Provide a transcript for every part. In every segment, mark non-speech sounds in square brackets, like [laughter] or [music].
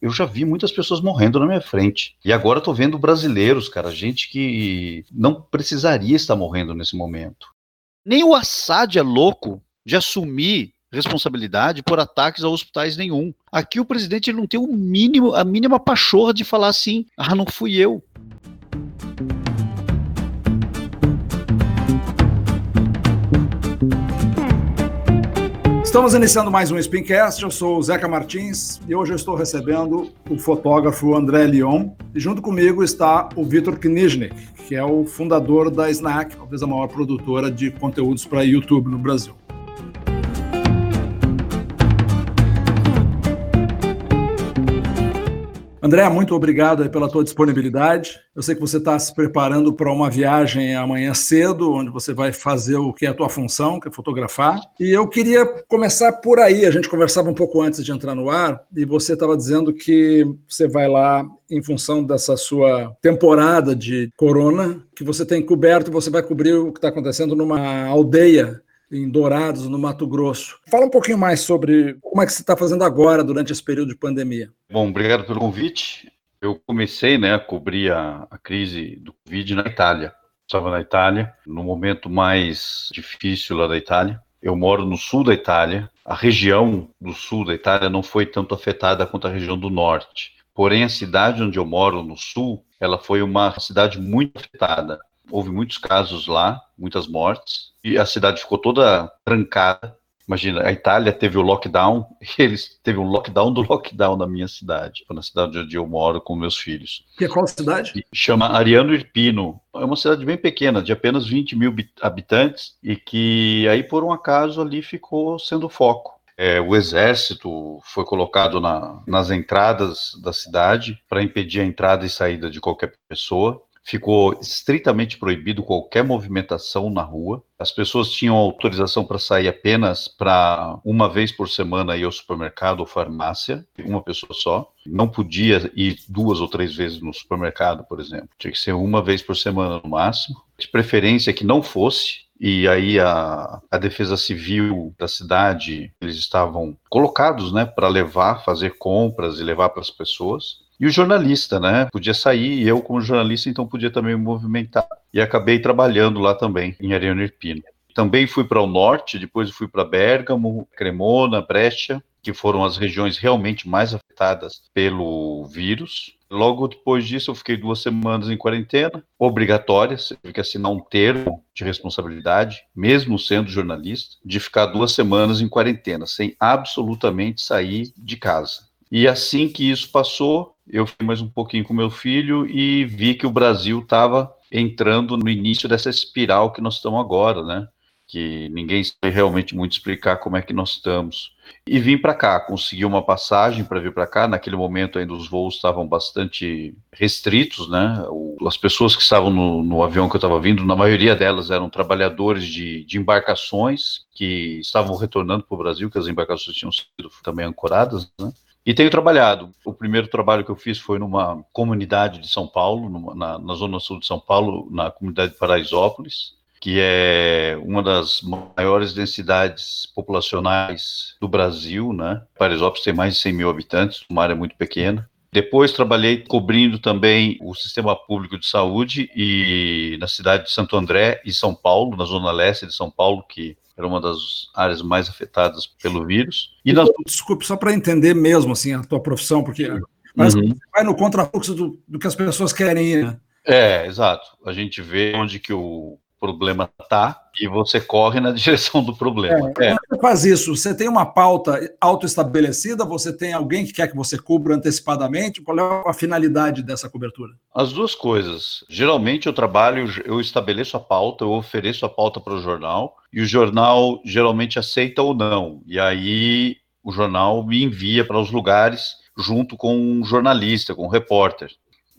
eu já vi muitas pessoas morrendo na minha frente. E agora estou vendo brasileiros, cara, gente que não precisaria estar morrendo nesse momento. Nem o Assad é louco de assumir responsabilidade por ataques a hospitais nenhum. Aqui o presidente ele não tem o mínimo, a mínima pachorra de falar assim: "Ah, não fui eu". Estamos iniciando mais um Spincast. Eu sou o Zeca Martins e hoje eu estou recebendo o fotógrafo André Lyon. E junto comigo está o Vitor Kniznik, que é o fundador da Snack, talvez a maior produtora de conteúdos para YouTube no Brasil. André, muito obrigado pela tua disponibilidade. Eu sei que você está se preparando para uma viagem amanhã cedo, onde você vai fazer o que é a tua função, que é fotografar. E eu queria começar por aí. A gente conversava um pouco antes de entrar no ar e você estava dizendo que você vai lá em função dessa sua temporada de corona, que você tem coberto, você vai cobrir o que está acontecendo numa aldeia em Dourados, no Mato Grosso. Fala um pouquinho mais sobre como é que você está fazendo agora, durante esse período de pandemia. Bom, obrigado pelo convite. Eu comecei né, a cobrir a, a crise do Covid na Itália. Estava na Itália, no momento mais difícil lá da Itália. Eu moro no sul da Itália. A região do sul da Itália não foi tanto afetada quanto a região do norte. Porém, a cidade onde eu moro, no sul, ela foi uma cidade muito afetada houve muitos casos lá, muitas mortes, e a cidade ficou toda trancada. Imagina, a Itália teve o lockdown, [laughs] eles teve um lockdown do lockdown na minha cidade, na cidade onde eu moro com meus filhos. Que é qual cidade? Chama Ariano Irpino. É uma cidade bem pequena, de apenas 20 mil habitantes, e que aí, por um acaso, ali ficou sendo foco. É, o exército foi colocado na, nas entradas da cidade para impedir a entrada e saída de qualquer pessoa ficou estritamente proibido qualquer movimentação na rua. As pessoas tinham autorização para sair apenas para uma vez por semana ir ao supermercado ou farmácia, uma pessoa só. Não podia ir duas ou três vezes no supermercado, por exemplo. Tinha que ser uma vez por semana no máximo. De preferência que não fosse, e aí a, a defesa civil da cidade, eles estavam colocados, né, para levar, fazer compras e levar para as pessoas. E o jornalista, né? Podia sair, e eu, como jornalista, então podia também me movimentar. E acabei trabalhando lá também, em Ariano Irpino. Também fui para o norte, depois fui para Bergamo, Cremona, Brescia, que foram as regiões realmente mais afetadas pelo vírus. Logo depois disso, eu fiquei duas semanas em quarentena, obrigatória, você teve que assinar um termo de responsabilidade, mesmo sendo jornalista, de ficar duas semanas em quarentena, sem absolutamente sair de casa. E assim que isso passou, eu fui mais um pouquinho com meu filho e vi que o Brasil estava entrando no início dessa espiral que nós estamos agora, né? Que ninguém sabe realmente muito explicar como é que nós estamos. E vim para cá, consegui uma passagem para vir para cá. Naquele momento ainda os voos estavam bastante restritos, né? As pessoas que estavam no, no avião que eu estava vindo, na maioria delas eram trabalhadores de, de embarcações que estavam retornando para o Brasil, que as embarcações tinham sido também ancoradas, né? E tenho trabalhado. O primeiro trabalho que eu fiz foi numa comunidade de São Paulo, numa, na, na, zona sul de São Paulo, na comunidade de Paraisópolis, que é uma das maiores densidades populacionais do Brasil, né? Paraisópolis tem mais de 100 mil habitantes, uma área muito pequena. Depois trabalhei cobrindo também o sistema público de saúde e na cidade de Santo André e São Paulo, na zona leste de São Paulo, que era uma das áreas mais afetadas pelo vírus. E nas... Desculpe, só para entender mesmo assim a tua profissão, porque mas uhum. vai no contrafluxo do, do que as pessoas querem ir. Né? É, exato. A gente vê onde que o problema está e você corre na [laughs] direção do problema. É, é. Você faz isso? Você tem uma pauta autoestabelecida? Você tem alguém que quer que você cubra antecipadamente? Qual é a finalidade dessa cobertura? As duas coisas. Geralmente eu trabalho, eu estabeleço a pauta, eu ofereço a pauta para o jornal e o jornal geralmente aceita ou não. E aí o jornal me envia para os lugares junto com um jornalista, com um repórter.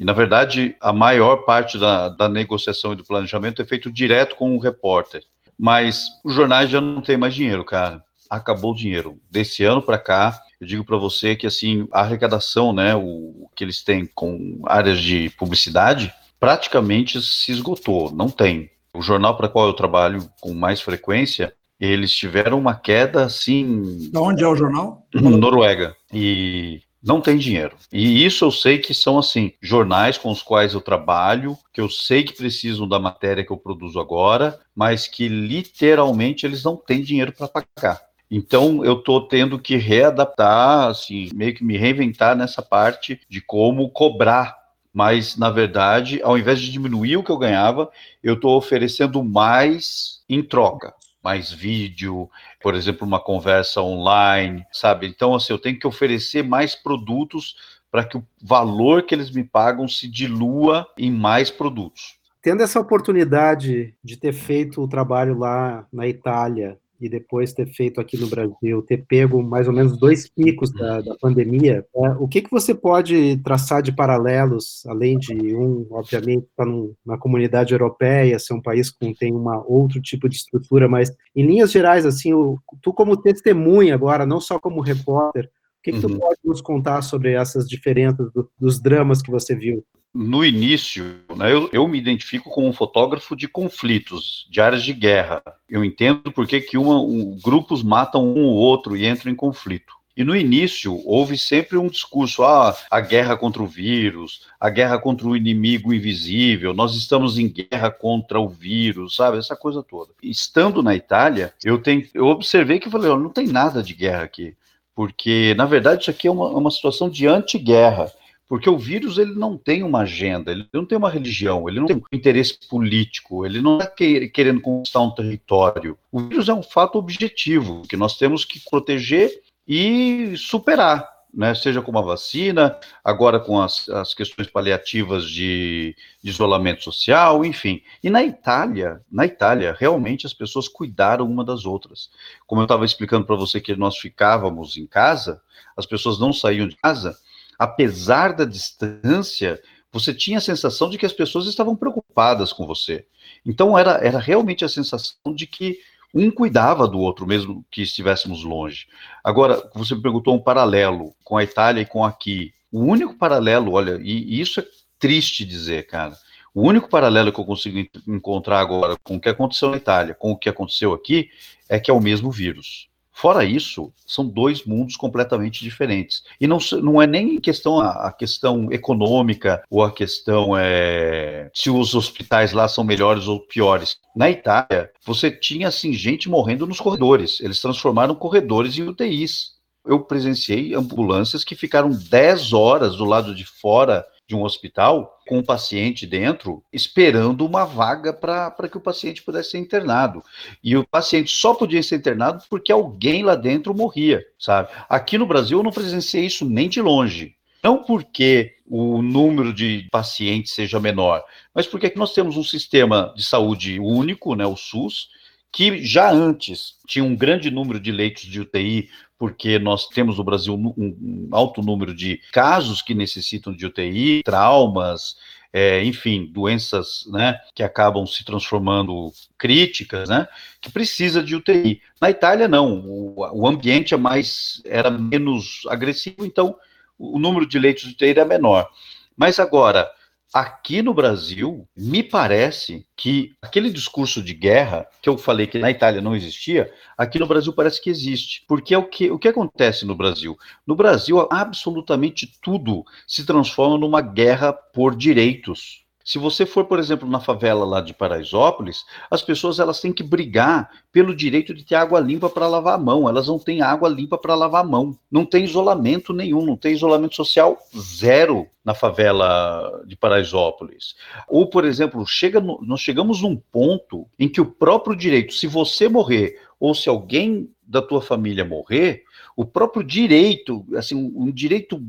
E, na verdade, a maior parte da, da negociação e do planejamento é feito direto com o repórter. Mas os jornais já não têm mais dinheiro, cara. Acabou o dinheiro. Desse ano para cá, eu digo para você que assim a arrecadação, né, o, que eles têm com áreas de publicidade, praticamente se esgotou. Não tem. O jornal para qual eu trabalho com mais frequência, eles tiveram uma queda assim. Da onde é o jornal? Noruega. E Não tem dinheiro. E isso eu sei que são, assim, jornais com os quais eu trabalho, que eu sei que precisam da matéria que eu produzo agora, mas que literalmente eles não têm dinheiro para pagar. Então eu estou tendo que readaptar, assim, meio que me reinventar nessa parte de como cobrar. Mas, na verdade, ao invés de diminuir o que eu ganhava, eu estou oferecendo mais em troca mais vídeo, por exemplo, uma conversa online, sabe? Então, assim, eu tenho que oferecer mais produtos para que o valor que eles me pagam se dilua em mais produtos. Tendo essa oportunidade de ter feito o trabalho lá na Itália, e depois ter feito aqui no Brasil, ter pego mais ou menos dois picos da, da pandemia, é, o que, que você pode traçar de paralelos, além de um, obviamente, estar tá na comunidade europeia, ser um país que tem uma outro tipo de estrutura, mas em linhas gerais, assim, o, tu como testemunha agora, não só como repórter, o que, que uhum. tu pode nos contar sobre essas diferenças do, dos dramas que você viu? No início, né, eu, eu, me identifico como um fotógrafo de conflitos, de áreas de guerra. Eu entendo por que, um, grupos matam um ou outro e entram em conflito. E no início houve sempre um discurso: ah, a guerra contra o vírus, a guerra contra o inimigo invisível, nós estamos em guerra contra o vírus, sabe? Essa coisa toda. Estando na Itália, eu, tenho, eu observei que eu falei: oh, não tem nada de guerra aqui. Porque, na verdade, isso aqui é uma, uma situação de anti-guerra porque o vírus ele não tem uma agenda, ele não tem uma religião, ele não tem um interesse político, ele não está querendo conquistar um território. O vírus é um fato objetivo que nós temos que proteger e superar. Né, seja com uma vacina, agora com as, as questões paliativas de, de, isolamento social, enfim. E na Itália, na Itália, realmente as pessoas cuidaram uma das outras. Como eu estava explicando para você que nós ficávamos em casa, as pessoas não saíam de casa, apesar da distância, você tinha a sensação de que as pessoas estavam preocupadas com você. Então era, era realmente a sensação de que um cuidava do outro, mesmo que estivéssemos longe. Agora, você me perguntou um paralelo com a Itália e com aqui. O único paralelo, olha, e, e isso é triste dizer, cara. O único paralelo que eu consigo encontrar agora com o que aconteceu na Itália, com o que aconteceu aqui, é que é o mesmo vírus. Fora isso, são dois mundos completamente diferentes. E não, não é nem questão a, a questão econômica ou a questão é, se os hospitais lá são melhores ou piores. Na Itália, você tinha assim gente morrendo nos corredores. Eles transformaram corredores em UTIs. Eu presenciei ambulâncias que ficaram 10 horas do lado de fora de um hospital com um paciente dentro, esperando uma vaga para que o paciente pudesse ser internado. E o paciente só podia ser internado porque alguém lá dentro morria, sabe? Aqui no Brasil eu não presenciei isso nem de longe. Não porque o número de pacientes seja menor, mas porque aqui nós temos um sistema de saúde único, né, o SUS, que já antes tinha um grande número de leitos de UTI porque nós temos no Brasil um, alto número de casos que necessitam de UTI, traumas, é, enfim, doenças né, que acabam se transformando críticas, né, que precisa de UTI. Na Itália, não, o, o ambiente é mais, era menos agressivo, então o número de leitos de UTI era menor. Mas agora, Aqui no Brasil, me parece que aquele discurso de guerra, que eu falei que na Itália não existia, aqui no Brasil parece que existe. Porque é o que, o que acontece no Brasil? No Brasil, absolutamente tudo se transforma numa guerra por direitos. Se você for, por exemplo, na favela lá de Paraisópolis, as pessoas elas têm que brigar pelo direito de ter água limpa para lavar a mão. Elas não têm água limpa para lavar a mão. Não tem isolamento nenhum, não tem isolamento social zero na favela de Paraisópolis. Ou, por exemplo, chega no, nós chegamos num ponto em que o próprio direito, se você morrer ou se alguém da tua família morrer, o próprio direito, assim, um direito,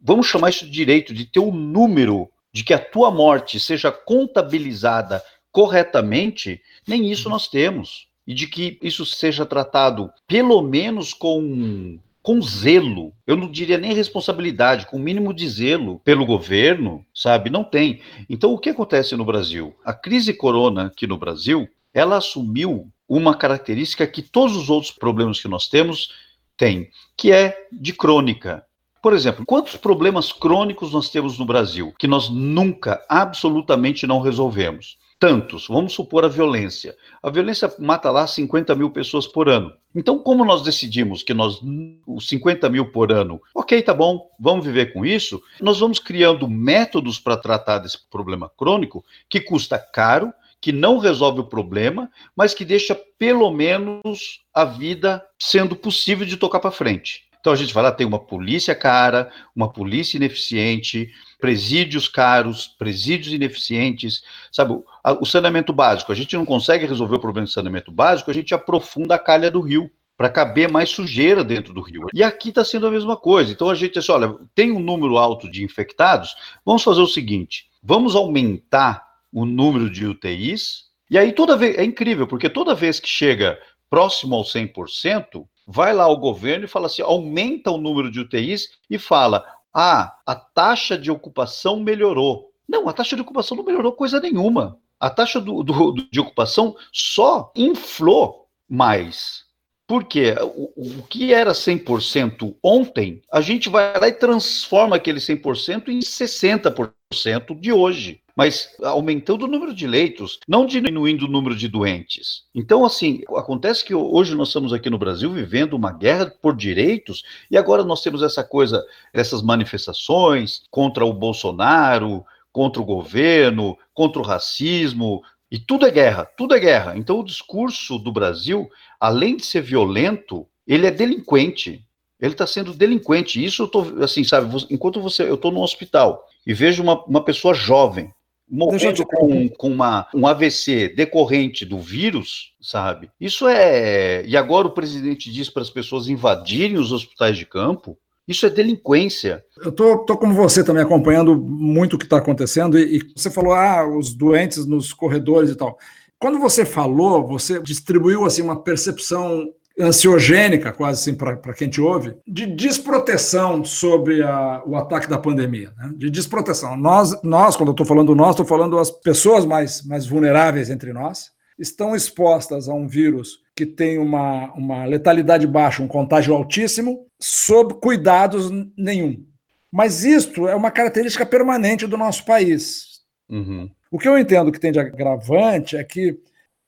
vamos chamar isso de direito, de ter um número de que a tua morte seja contabilizada corretamente, nem isso nós temos. E de que isso seja tratado, pelo menos com, com zelo, eu não diria nem responsabilidade, com o mínimo de zelo pelo governo, sabe? Não tem. Então, o que acontece no Brasil? A crise corona aqui no Brasil, ela assumiu uma característica que todos os outros problemas que nós temos têm, que é de crônica. Por exemplo, quantos problemas crônicos nós temos no Brasil que nós nunca, absolutamente não resolvemos? Tantos. Vamos supor a violência. A violência mata lá 50 mil pessoas por ano. Então, como nós decidimos que nós, os 50 mil por ano, ok, tá bom, vamos viver com isso, nós vamos criando métodos para tratar desse problema crônico que custa caro, que não resolve o problema, mas que deixa pelo menos a vida sendo possível de tocar para frente. Então a gente vai lá, tem uma polícia cara, uma polícia ineficiente, presídios caros, presídios ineficientes, sabe? O, saneamento básico, a gente não consegue resolver o problema do saneamento básico, a gente aprofunda a calha do rio para caber mais sujeira dentro do rio. E aqui está sendo a mesma coisa. Então a gente assim, olha, tem um número alto de infectados, vamos fazer o seguinte: vamos aumentar o número de UTIs. E aí toda vez é incrível, porque toda vez que chega próximo ao 100%, vai lá o governo e fala assim, aumenta o número de UTIs e fala, ah, a taxa de ocupação melhorou. Não, a taxa de ocupação não melhorou coisa nenhuma. A taxa do, do, de ocupação só inflou mais. Porque o, o que era 100% ontem, a gente vai lá e transforma aquele 100% em 60% de hoje mas aumentando o número de leitos, não diminuindo o número de doentes. Então, assim, acontece que hoje nós estamos aqui no Brasil vivendo uma guerra por direitos e agora nós temos essa coisa, essas manifestações contra o Bolsonaro, contra o governo, contra o racismo, e tudo é guerra, tudo é guerra. Então, o discurso do Brasil, além de ser violento, ele é delinquente. Ele está sendo delinquente. Isso eu tô, assim, sabe, enquanto você, eu estou no hospital e vejo uma, uma pessoa jovem morrendo com, com uma, um AVC decorrente do vírus, sabe? Isso é. E agora o presidente diz para as pessoas invadirem os hospitais de campo. Isso é delinquência. Eu tô, tô como você também acompanhando muito o que está acontecendo e, e você falou, ah, os doentes nos corredores e tal. Quando você falou, você distribuiu assim uma percepção ansiogênica, quase assim, para quem te ouve, de desproteção sobre a, o ataque da pandemia, né? de desproteção. Nós, nós quando eu estou falando nós, estou falando as pessoas mais, mais vulneráveis entre nós, estão expostas a um vírus que tem uma, uma letalidade baixa, um contágio altíssimo, sob cuidados nenhum. Mas isto é uma característica permanente do nosso país. Uhum. O que eu entendo que tem de agravante é que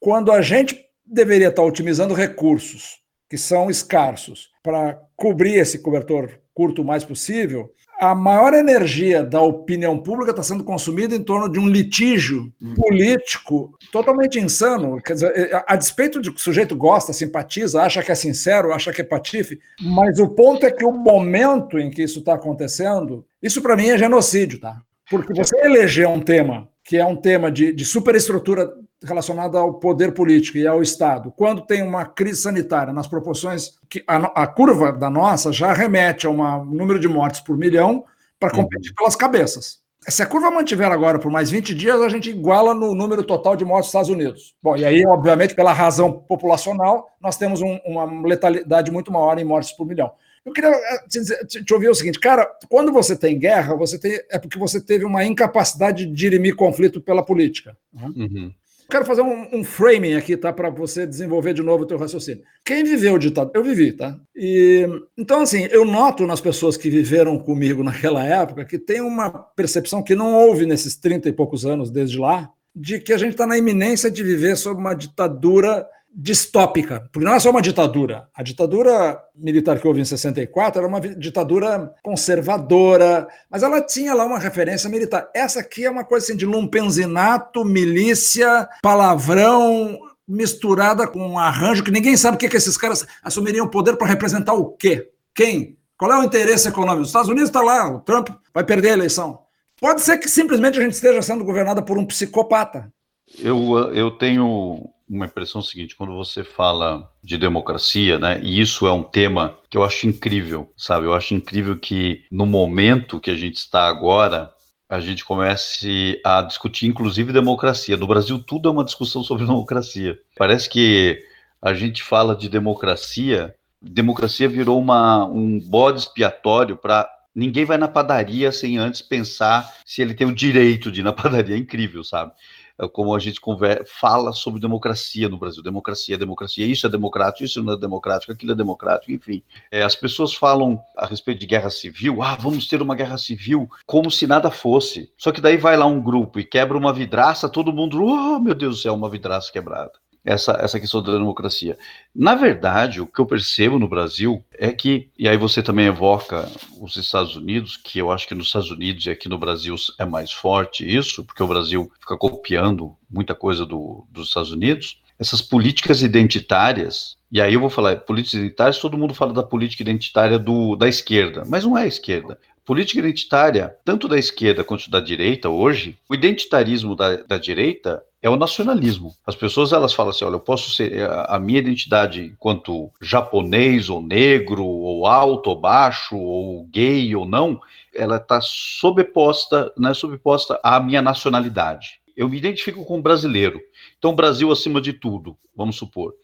quando a gente deveria estar otimizando recursos que são escassos para cobrir esse cobertor curto o mais possível, a maior energia da opinião pública está sendo consumida em torno de um litígio hum. político totalmente insano. Quer dizer, é, a despeito de que o sujeito gosta, simpatiza, acha que é sincero, acha que é patife, mas o ponto é que o momento em que isso está acontecendo, isso para mim é genocídio, tá? Porque você eleger um tema que é um tema de, de superestrutura relacionada ao poder político e ao Estado, quando tem uma crise sanitária nas proporções que a, a curva da nossa já remete a um número de mortes por milhão para uhum. competir uhum. pelas cabeças. Se a curva mantiver agora por mais 20 dias, a gente iguala no número total de mortes dos Estados Unidos. Bom, e aí, obviamente, pela razão populacional, nós temos um, uma letalidade muito maior em mortes por milhão. Eu queria eh, te, te ouvir o seguinte, cara, quando você tem guerra, você tem, é porque você teve uma incapacidade de dirimir conflito pela política. Né? Uhum. Quero fazer um, um, framing aqui, tá? Para você desenvolver de novo o teu raciocínio. Quem viveu ditadura? Eu vivi, tá? E, então, assim, eu noto nas pessoas que viveram comigo naquela época que tem uma percepção que não houve nesses 30 e poucos anos desde lá, de que a gente está na iminência de viver sob uma ditadura distópica, porque não é só uma ditadura. A ditadura militar que houve em 64 era uma ditadura conservadora, mas ela tinha lá uma referência militar. Essa aqui é uma coisa assim de lumpenzinato, milícia, palavrão, misturada com um arranjo que ninguém sabe o que, que esses caras assumiriam o poder para representar o quê? Quem? Qual é o interesse econômico? Os Estados Unidos está lá, o Trump vai perder a eleição. Pode ser que simplesmente a gente esteja sendo governada por um psicopata. Eu, eu tenho uma impressão seguinte, quando você fala de democracia, né, e isso é um tema que eu acho incrível, sabe? Eu acho incrível que no momento que a gente está agora, a gente comece a discutir, inclusive, democracia. No Brasil, tudo é uma discussão sobre [laughs] democracia. Parece que a gente fala de democracia, democracia virou uma, um bode expiatório para ninguém vai na padaria sem antes pensar se ele tem o direito de ir na [laughs] padaria. É incrível, sabe? É como a gente conversa, fala sobre democracia no Brasil. Democracia, democracia, isso é democrático, isso não é democrático, aquilo é democrático, enfim. É, as pessoas falam a respeito de guerra civil, ah, vamos ter uma guerra civil, como se nada fosse. Só que daí vai lá um grupo e quebra uma vidraça, todo mundo, oh meu Deus do céu, uma vidraça quebrada. Essa, essa questão da democracia. Na verdade, o que eu percebo no Brasil é que, e aí você também evoca os Estados Unidos, que eu acho que nos Estados Unidos e aqui no Brasil é mais forte isso, porque o Brasil fica copiando muita coisa do, dos Estados Unidos, essas políticas identitárias, e aí eu vou falar, políticas identitárias, todo mundo fala da política identitária do, da esquerda, mas não é a esquerda. Política identitária, tanto da esquerda quanto da direita hoje, o identitarismo da, da direita é o nacionalismo. As pessoas elas falam assim, olha, eu posso ser a minha identidade enquanto japonês ou negro ou alto ou baixo ou gay ou não, ela está sobreposta, né, sobreposta à minha nacionalidade. Eu me identifico com brasileiro. Então, Brasil acima de tudo, vamos supor.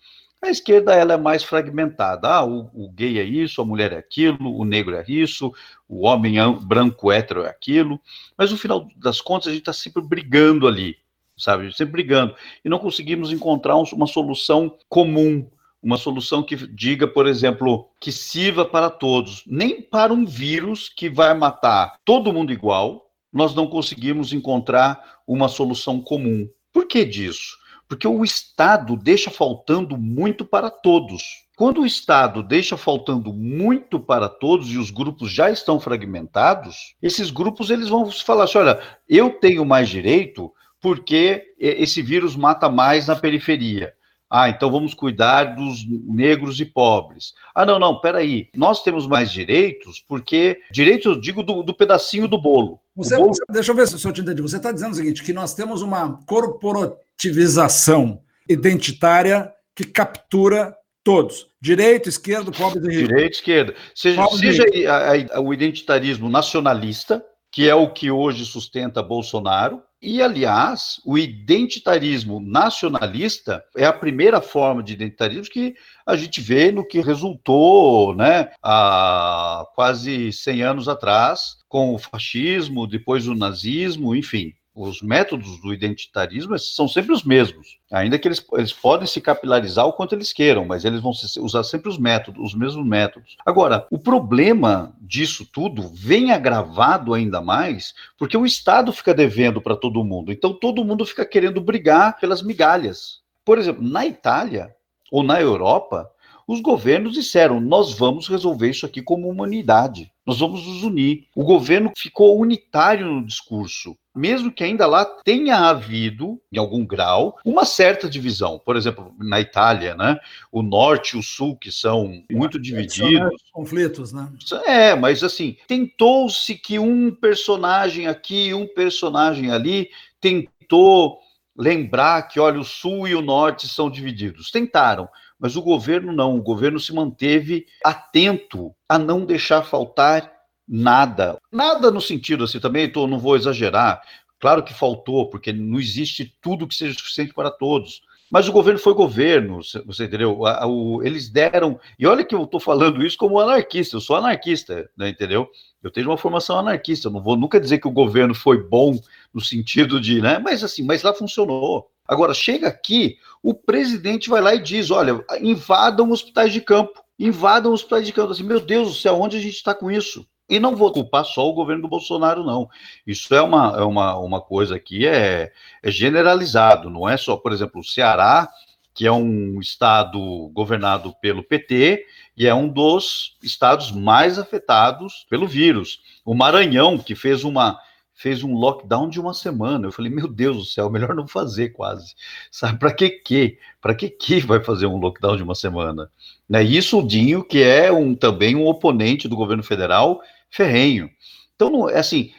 A esquerda ela é mais fragmentada. Ah, o, o, gay é isso, a mulher é aquilo, o negro é isso, o homem branco hétero é aquilo. Mas no final das contas a gente está sempre brigando ali, sabe? Sempre brigando e não conseguimos encontrar uma solução comum, uma solução que diga, por exemplo, que sirva para todos, nem para um vírus que vai matar todo mundo igual. Nós não conseguimos encontrar uma solução comum. Por que disso? Porque o Estado deixa faltando muito para todos. Quando o Estado deixa faltando muito para todos e os grupos já estão fragmentados, esses grupos eles vão falar assim: olha, eu tenho mais direito porque esse vírus mata mais na periferia. Ah, então vamos cuidar dos negros e pobres. Ah, não, não, peraí. Nós temos mais direitos, porque direitos, eu digo, do, do pedacinho do bolo. Você, bolo... Deixa eu ver se eu te entendi. Você está dizendo o seguinte: que nós temos uma corporativização identitária que captura todos. Direito, esquerdo, pobre e rico. Direito, esquerda. Seja, seja a, a, o identitarismo nacionalista, que é o que hoje sustenta Bolsonaro, e, aliás, o identitarismo nacionalista é a primeira forma de identitarismo que a gente vê no que resultou né, há quase 100 anos atrás, com o fascismo, depois o nazismo, enfim os métodos do identitarismo são sempre os mesmos, ainda que eles, eles podem se capilarizar o quanto eles queiram, mas eles vão usar sempre os métodos, os mesmos métodos. Agora, o problema disso tudo vem agravado ainda mais porque o Estado fica devendo para todo mundo, então todo mundo fica querendo brigar pelas migalhas. Por exemplo, na Itália ou na Europa, os governos disseram: nós vamos resolver isso aqui como humanidade, nós vamos nos unir. O governo ficou unitário no discurso, mesmo que ainda lá tenha havido, em algum grau, uma certa divisão. Por exemplo, na Itália, né, o norte e o sul, que são muito divididos. Conflitos, né? É, mas assim, tentou-se que um personagem aqui, um personagem ali, tentou lembrar que, olha, o sul e o norte são divididos. Tentaram, mas o governo não, o governo se manteve atento a não deixar faltar nada. Nada no sentido assim, também tô, não vou exagerar. Claro que faltou, porque não existe tudo que seja suficiente para todos. Mas o governo foi governo, você entendeu? eles deram. E olha que eu estou falando isso como anarquista, eu sou anarquista, né, entendeu? Eu tenho uma formação anarquista, eu não vou nunca dizer que o governo foi bom no sentido de, né? Mas assim, mas lá funcionou. Agora, chega aqui, o presidente vai lá e diz: olha, invadam hospitais de campo, invadam hospitais de campo. Assim, meu Deus do céu, onde a gente está com isso? E não vou culpar só o governo do Bolsonaro, não. Isso é uma, é uma, uma coisa que é, é generalizado, não é só, por exemplo, o Ceará, que é um estado governado pelo PT e é um dos estados mais afetados pelo vírus. O Maranhão, que fez uma fez um lockdown de uma semana. Eu falei, meu Deus do céu, melhor não fazer quase. Sabe, para que que? Para que que vai fazer um lockdown de uma semana? Né? Isso o Dinho, que é um, também um oponente do governo federal ferrenho. Então, é assim,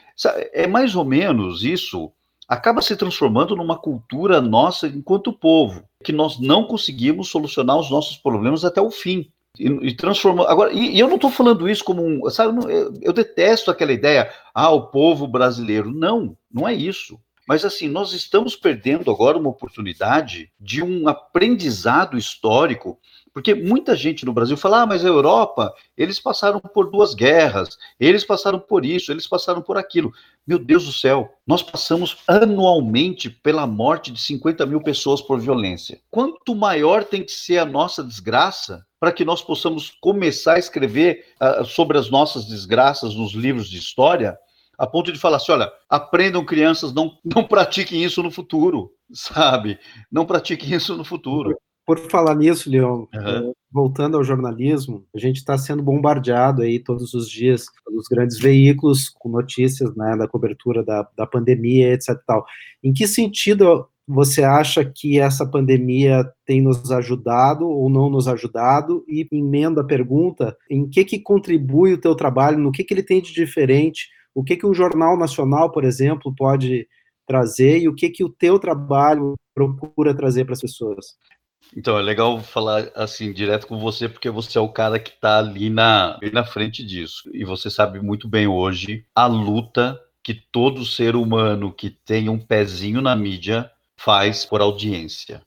é mais ou menos isso, acaba se transformando numa cultura nossa enquanto povo, que nós não conseguimos solucionar os nossos problemas até o fim. E, e transformou. Agora, e, e eu não estou falando isso como um. Sabe, eu, eu detesto aquela ideia, ah, o povo brasileiro. Não, não é isso. Mas assim, nós estamos perdendo agora uma oportunidade de um aprendizado histórico porque muita gente no Brasil fala, ah, mas a Europa, eles passaram por duas guerras, eles passaram por isso, eles passaram por aquilo. Meu Deus do céu, nós passamos anualmente pela morte de 50 mil pessoas por violência. Quanto maior tem que ser a nossa desgraça para que nós possamos começar a escrever uh, sobre as nossas desgraças nos livros de história, a ponto de falar assim: olha, aprendam crianças, não, não pratiquem isso no futuro. [laughs] sabe? Não pratique isso no futuro. Por falar nisso, Leon, uhum. voltando ao jornalismo, a gente está sendo bombardeado aí todos os dias pelos grandes veículos com notícias né, da cobertura da, da pandemia, etc. Tal. Em que sentido você acha que essa pandemia tem nos ajudado ou não nos ajudado? E emenda a pergunta, em que que contribui o teu trabalho, no que que ele tem de diferente? O que que o Jornal Nacional, por exemplo, pode trazer e o que que o teu trabalho procura trazer para as pessoas? Então, é legal falar assim, direto com você, porque você é o cara que está ali na, na frente disso. E você sabe muito bem hoje a luta que todo ser humano que tem um pezinho na mídia faz por audiência.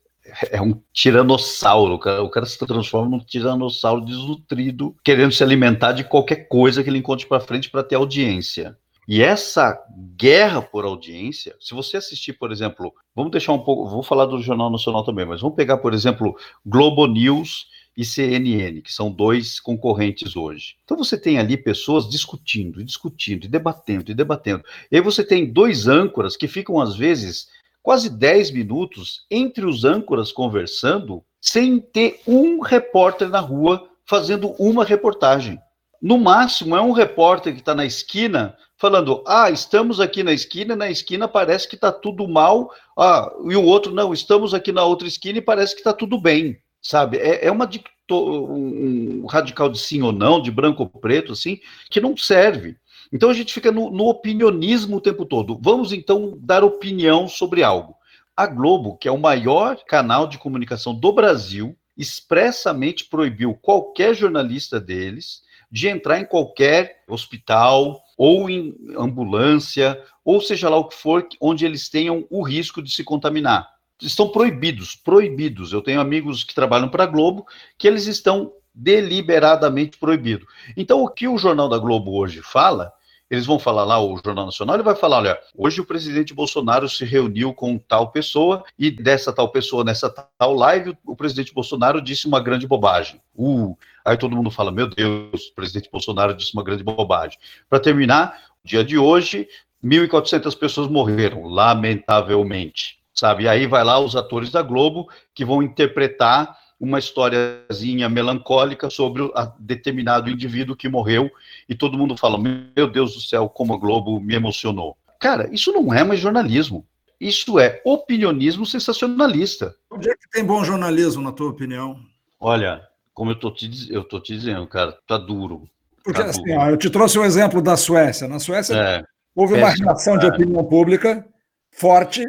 É um tiranossauro, o cara, o cara se transforma num tiranossauro desnutrido, querendo se alimentar de qualquer coisa que ele encontre para frente para ter audiência. E essa guerra por audiência, se você assistir, por exemplo, vamos deixar um pouco, vou falar do Jornal Nacional também, mas vamos pegar, por exemplo, Globo News e CNN, que são dois concorrentes hoje. Então você tem ali pessoas discutindo, discutindo, e debatendo, e debatendo. E aí você tem dois âncoras que ficam, às vezes, quase 10 minutos entre os âncoras conversando, sem ter um repórter na rua fazendo uma reportagem. No máximo, é um repórter que está na esquina falando: ah, estamos aqui na esquina, na esquina parece que está tudo mal, ah, e o outro, não, estamos aqui na outra esquina e parece que está tudo bem, sabe? É, é uma um radical de sim ou não, de branco ou preto, assim, que não serve. Então a gente fica no, no opinionismo o tempo todo. Vamos então dar opinião sobre algo. A Globo, que é o maior canal de comunicação do Brasil, expressamente proibiu qualquer jornalista deles de entrar em qualquer hospital ou em ambulância, ou seja lá o que for, onde eles tenham o risco de se contaminar. Estão proibidos, proibidos. Eu tenho amigos que trabalham para a Globo que eles estão deliberadamente proibidos. Então, o que o Jornal da Globo hoje fala eles vão falar lá, o Jornal Nacional, ele vai falar: olha, hoje o presidente Bolsonaro se reuniu com tal pessoa e dessa tal pessoa, nessa tal live, o presidente Bolsonaro disse uma grande bobagem. Uh, aí todo mundo fala: meu Deus, o presidente Bolsonaro disse uma grande bobagem. Para terminar, o dia de hoje, 1.400 pessoas morreram, lamentavelmente. Sabe? E aí vai lá os atores da Globo que vão interpretar uma historiazinha melancólica sobre a determinado indivíduo que morreu e todo mundo fala: Meu Deus do céu, como a Globo me emocionou. Cara, isso não é mais jornalismo. Isso é opinionismo sensacionalista. Onde é que tem bom jornalismo, na tua opinião? Olha, como eu tô te, eu tô te dizendo, cara, tá duro. Porque tá assim, duro. Ó, eu te trouxe o um exemplo da Suécia. Na Suécia é, houve uma reação de opinião pública forte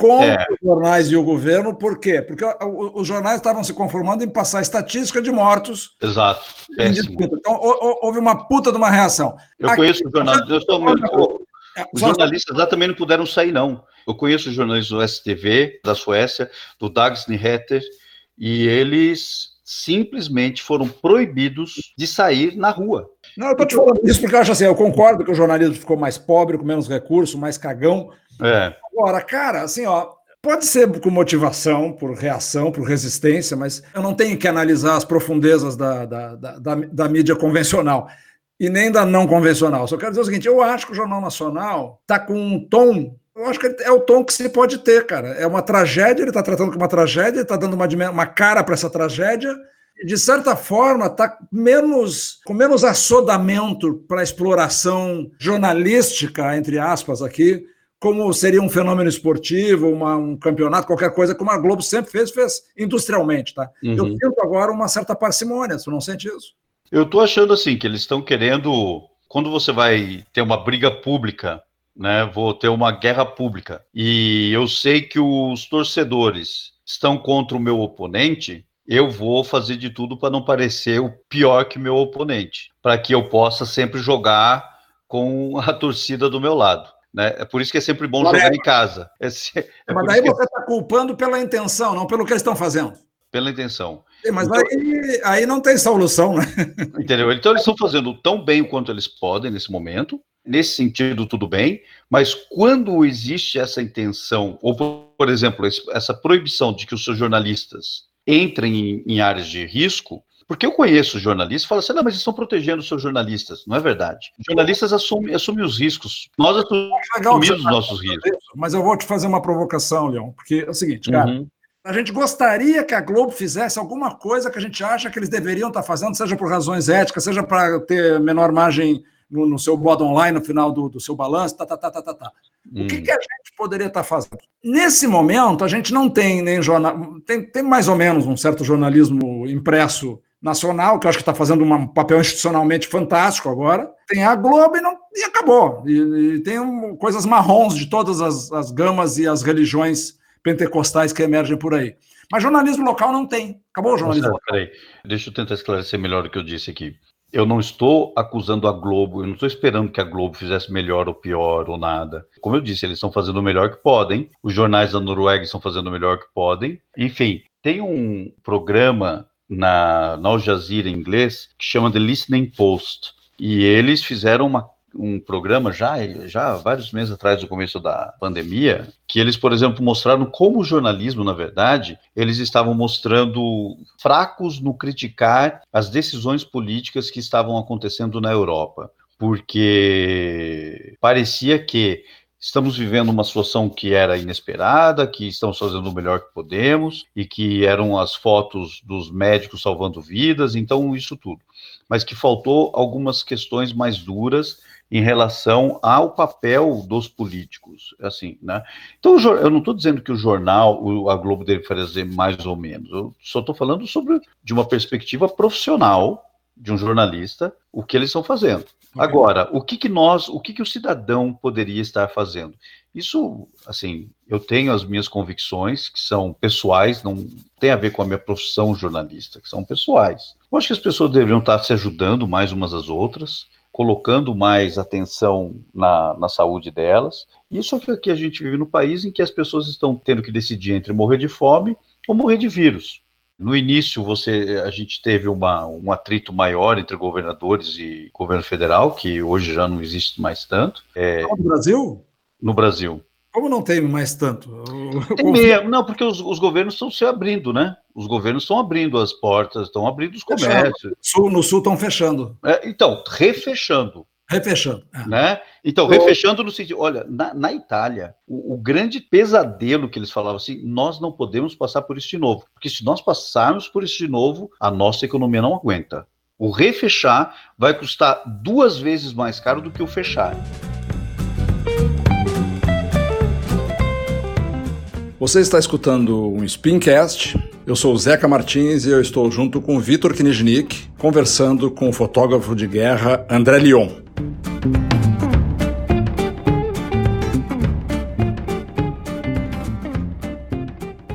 com é. os jornais e o governo, por quê? Porque os jornais estavam se conformando em passar estatística de mortos. Exato. Então, houve uma puta de uma reação. Eu Aqui, conheço os jornalistas, eu estou os jornalistas lá também não puderam sair, não. Eu conheço os jornalistas do STV, da Suécia, do Dags Nyheter, e eles simplesmente foram proibidos de sair na rua. Não, eu estou te falando isso porque eu acho assim, eu concordo que o jornalismo ficou mais pobre, com menos recursos, mais cagão, é. Agora, cara, assim, ó, pode ser por motivação, por reação, por resistência, mas eu não tenho que analisar as profundezas da, da, da, da, da mídia convencional e nem da não convencional. Só quero dizer o seguinte: eu acho que o Jornal Nacional está com um tom. Eu acho que é o tom que se pode ter, cara. É uma tragédia, ele está tratando como uma tragédia, ele está dando uma, uma cara para essa tragédia, de certa forma está menos com menos assodamento para a exploração jornalística, entre aspas, aqui, como seria um fenômeno esportivo, uma, um campeonato, qualquer coisa, como a Globo sempre fez, fez industrialmente, tá? Uhum. Eu sinto agora uma certa parcimônia, você não sente isso? Eu estou achando assim, que eles estão querendo, quando você vai ter uma briga pública, né, vou ter uma guerra pública, e eu sei que os torcedores estão contra o meu oponente, eu vou fazer de tudo para não parecer o pior que meu oponente, para que eu possa sempre jogar com a [laughs] torcida do meu lado. Né? É por isso que é sempre bom jogar em casa. É, é mas daí você está culpando pela intenção, não pelo que eles estão fazendo. Pela intenção. mas então, aí, aí não tem solução, né? [laughs] Entendeu? Então eles estão fazendo tão bem quanto eles podem nesse momento. Nesse sentido, tudo bem, mas quando existe essa intenção, ou, por exemplo, essa proibição de que os seus jornalistas entrem em, em áreas de risco, Porque eu conheço jornalistas e falo assim, não, mas eles estão protegendo os seus jornalistas. Não é verdade. Jornalistas assumem, assumem os riscos. Nós assumimos os nossos riscos. Mas eu vou te fazer uma provocação, Leão, porque é o seguinte, cara, uhum. A gente gostaria que a Globo fizesse alguma coisa que a gente acha que eles deveriam estar fazendo, seja por razões éticas, seja para ter menor margem no, no, seu bottom line, no final do, do seu balanço, tá, tá, tá, tá, tá, tá. Hum. O que, hum. que, a gente poderia estar fazendo? Nesse momento, a gente não tem nem jornal. Tem, tem mais ou menos um certo jornalismo impresso nacional, que eu acho que está fazendo um papel institucionalmente fantástico agora. Tem a Globo e, não, e acabou. E, e tem um, coisas marrons de todas as, as gamas e as religiões pentecostais que emergem por aí. Mas jornalismo local não tem. Acabou o jornalismo Nossa, local. Peraí, deixa eu tentar esclarecer melhor o que eu disse aqui. Eu não estou acusando a Globo, eu não estou esperando que a Globo fizesse melhor ou pior ou nada. Como eu disse, eles estão fazendo o melhor que podem. Os jornais da Noruega estão fazendo o melhor que podem. Enfim, tem um programa na, na Al Jazeera em inglês que chama The Listening Post. E eles fizeram uma um programa já, já vários meses atrás do começo da pandemia, que eles, por exemplo, mostraram como o jornalismo, na verdade, eles estavam mostrando fracos no criticar as decisões políticas que estavam acontecendo na Europa, porque parecia que estamos vivendo uma situação que era inesperada, que estamos fazendo o melhor que podemos e que eram as fotos dos médicos salvando vidas, então isso tudo. Mas que faltou algumas questões mais duras em relação ao papel dos políticos, assim, né? Então, eu não estou dizendo que o jornal, a Globo deve fazer mais ou menos, eu só estou falando sobre, de uma perspectiva profissional de um jornalista, o que eles estão fazendo. Agora, o que, que nós, o que, que o cidadão poderia estar fazendo? Isso, assim, eu tenho as minhas convicções, que são pessoais, não tem a ver com a minha profissão jornalista, que são pessoais. Eu acho que as pessoas deveriam estar se ajudando mais umas às outras, colocando mais atenção na, na saúde delas. Isso é que a gente vive no país em que as pessoas estão tendo que decidir entre morrer de fome ou morrer de vírus. No início, você, a gente teve uma, um atrito maior entre governadores e governo federal, que hoje já não existe mais tanto. É, no Brasil? No Brasil. Como não tem mais tanto? Tem mesmo, não, porque os, os, governos estão se abrindo, né? Os governos estão abrindo as portas, estão abrindo os comércios. Sul, no sul estão fechando. É, então, refechando. Refechando. É. Né? Então, refechando no sentido, olha, na, na Itália, o, o, grande pesadelo que eles falavam assim, nós não podemos passar por isso de novo, porque se nós passarmos por isso de novo, a nossa economia não aguenta. O refechar vai custar duas vezes mais caro do que o fechar. Você está escutando um Spincast. Eu sou o Zeca Martins e eu estou junto com o Vitor Kniznik, conversando com o fotógrafo de guerra André Lyon.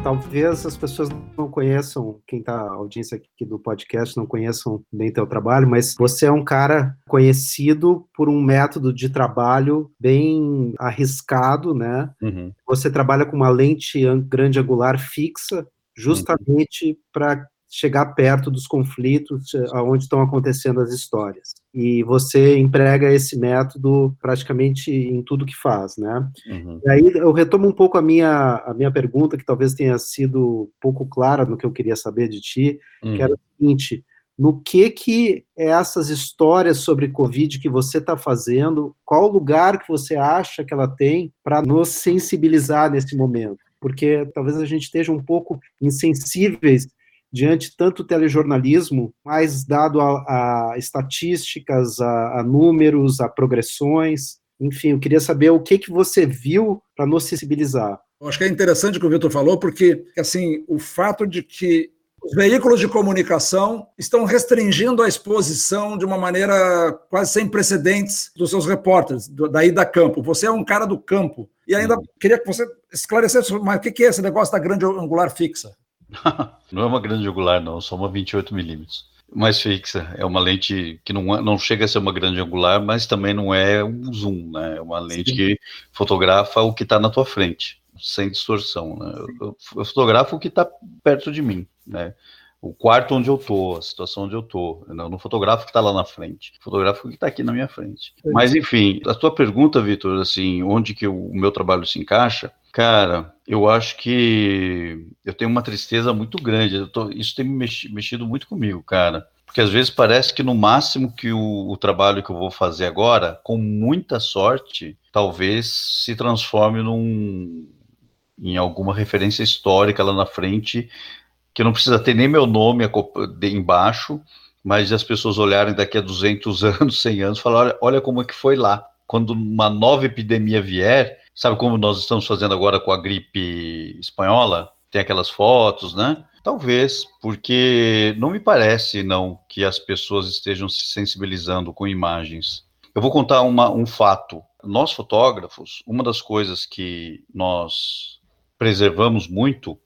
Talvez as pessoas não conheçam, quem está a audiência aqui do podcast não conheçam bem teu trabalho, mas você é um cara conhecido por um método de trabalho bem arriscado, né? Uhum. Você trabalha com uma lente grande angular fixa, justamente uhum. para chegar perto dos conflitos eh, onde estão acontecendo as histórias. E você emprega esse método praticamente em tudo que faz, né? Uhum. E aí eu retomo um pouco a minha, a minha pergunta, que talvez tenha sido pouco clara no que eu queria saber de ti, uhum. que era o seguinte, no que que essas histórias sobre Covid que você está fazendo, qual lugar que você acha que ela tem para nos sensibilizar nesse momento? Porque talvez a gente esteja um pouco insensíveis diante tanto telejornalismo, mais dado a, a estatísticas, a, a, números, a progressões. Enfim, eu queria saber o que, que você viu para nos sensibilizar. Eu acho que é interessante o que o Vitor falou, porque assim, o fato de que os veículos de comunicação estão restringindo a exposição de uma maneira quase sem precedentes dos seus repórteres, daí da campo. Você é um cara do campo. E ainda queria que você esclarecesse, mas o que é esse negócio da grande angular fixa? [laughs] não é uma grande angular, não, só uma 28 milímetros. Mais fixa, é uma lente que não, é, não chega a ser uma grande angular, mas também não é um zoom, né? É uma lente Sim. que fotografa o que está na tua frente, sem distorção. Né? Eu, eu fotografo o que está perto de mim, né? o quarto onde eu tô, a situação onde eu tô. Não, não fotografo que está lá na frente, fotografo que está aqui na minha frente. Mas enfim, a tua pergunta, Vitor, assim, onde que o meu trabalho se encaixa? Cara, eu acho que eu tenho uma tristeza muito grande. Tô, isso tem mexido muito comigo, cara. Porque às vezes parece que no máximo que o, o, trabalho que eu vou fazer agora, com muita sorte, talvez se transforme num, em alguma referência histórica lá na frente, que não precisa ter nem meu nome embaixo, mas as pessoas olharem daqui a 200 [laughs] anos, 100 anos, falar, olha, olha como é que foi lá. Quando uma nova epidemia vier, sabe como nós estamos fazendo agora com a gripe espanhola? Tem aquelas fotos, né? Talvez, porque não me parece não que as pessoas estejam se sensibilizando com imagens. Eu vou contar uma, um fato. Nós fotógrafos, uma das coisas que nós preservamos muito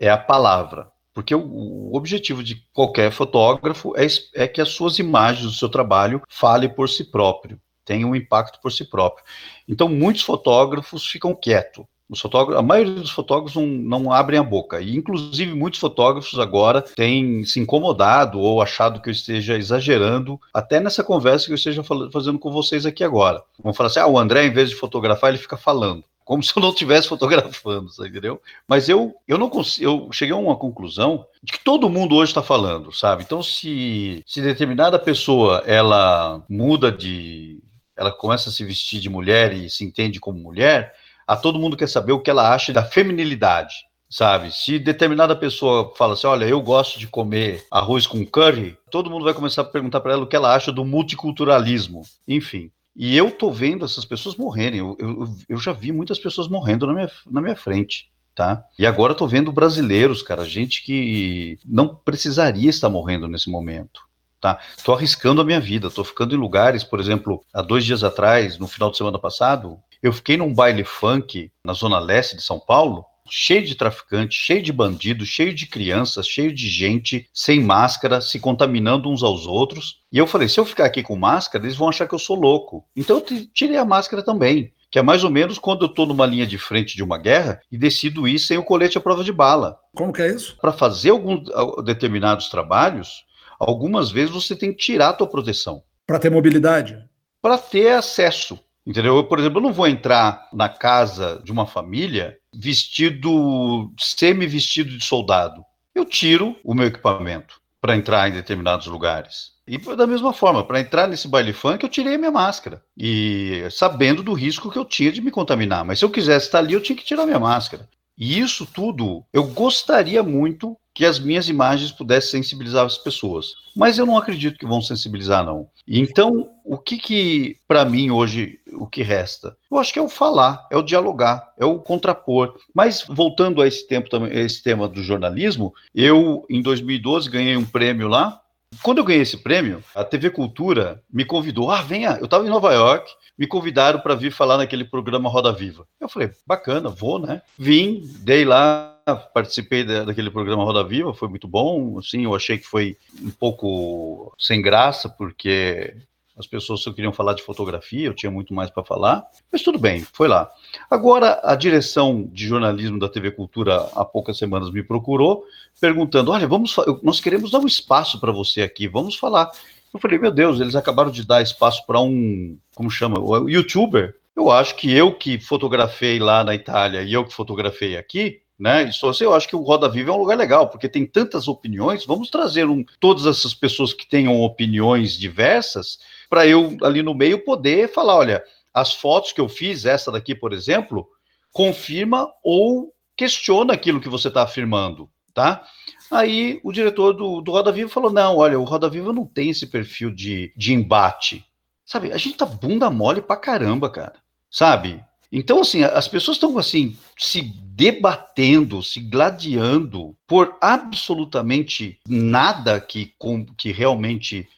é a palavra. Porque o, o objetivo de qualquer fotógrafo é, é, que as suas imagens do seu trabalho falem por si próprio, tenham um impacto por si próprio. Então, muitos fotógrafos ficam quietos. Os fotógrafos, a maioria dos fotógrafos não, não, abrem a boca. E, inclusive, muitos fotógrafos agora têm se incomodado ou achado que eu esteja exagerando, até nessa conversa que eu esteja fazendo com vocês aqui agora. Vão falar assim: ah, o André, em vez de fotografar, ele fica falando como se eu não estivesse fotografando, sabe, entendeu? Mas eu, eu não consigo, eu cheguei a uma conclusão de que todo mundo hoje está falando, sabe? Então, se, se determinada pessoa ela muda de, ela começa a se vestir de mulher e se entende como mulher, a todo mundo quer saber o que ela acha da feminilidade, sabe? Se determinada pessoa fala assim, olha, eu gosto de comer arroz com curry, todo mundo vai começar a perguntar para ela o que ela acha do multiculturalismo, enfim. E eu tô vendo essas pessoas morrerem. Eu, eu, eu já vi muitas pessoas morrendo na minha, na minha frente. Tá? E agora eu tô vendo brasileiros, cara, gente que não precisaria estar morrendo nesse momento. Tá? Tô arriscando a minha vida, tô ficando em lugares, por exemplo, há dois dias atrás, no final de semana passado, eu fiquei num baile funk na zona leste de São Paulo, cheio de traficantes, cheio de bandidos, cheio de crianças, cheio de gente sem máscara, se contaminando uns aos outros. E eu falei: se eu ficar aqui com máscara, eles vão achar que eu sou louco. Então eu tirei a máscara também. Que é mais ou menos quando eu estou numa linha de frente de uma guerra e decido ir sem o colete à prova de bala. Como que é isso? Para fazer alguns determinados trabalhos, algumas vezes você tem que tirar a tua proteção. Para ter mobilidade? Para ter acesso. Entendeu? Eu, por exemplo, eu não vou entrar na casa de uma família vestido, semi-vestido de soldado. Eu tiro o meu equipamento para entrar em determinados lugares. E da mesma forma, para entrar nesse baile funk, eu tirei a minha máscara. E sabendo do risco que eu tinha de me contaminar. Mas se eu quisesse estar ali, eu tinha que tirar minha máscara. E isso tudo, eu gostaria muito que as minhas imagens pudessem sensibilizar as pessoas. Mas eu não acredito que vão sensibilizar, não. Então, o que que, para mim, hoje, o que resta? Eu acho que é o falar, é o dialogar, é o contrapor. Mas, voltando a esse, tempo, a esse tema do jornalismo, eu, em 2012, ganhei um prêmio lá, quando eu ganhei esse prêmio, a TV Cultura me convidou. Ah, venha, eu estava em Nova York, me convidaram para vir falar naquele programa Roda Viva. Eu falei, bacana, vou, né? Vim, dei lá, participei daquele programa Roda Viva, foi muito bom. Assim, eu achei que foi um pouco sem graça, porque as pessoas só queriam falar de fotografia, eu tinha muito mais para falar, mas tudo bem, foi lá. Agora, a direção de jornalismo da TV Cultura, há poucas semanas, me procurou, perguntando: olha, vamos, nós queremos dar um espaço para você aqui, vamos falar. Eu falei: meu Deus, eles acabaram de dar espaço para um, como chama, o youtuber. Eu acho que eu que fotografei lá na Itália e eu que fotografei aqui, né? Isso, assim, eu acho que o Roda Viva é um lugar legal, porque tem tantas opiniões. Vamos trazer um, todas essas pessoas que tenham opiniões diversas para eu ali no meio poder falar, olha, as fotos que eu fiz, essa daqui, por exemplo, confirma ou questiona aquilo que você está afirmando, tá? Aí o diretor do, do Roda Viva falou: não, olha, o Roda Viva não tem esse perfil de, de embate. Sabe, a gente tá bunda mole pra caramba, cara. Sabe? Então, assim, as pessoas estão, assim, se debatendo, se gladiando por absolutamente nada que, com, que realmente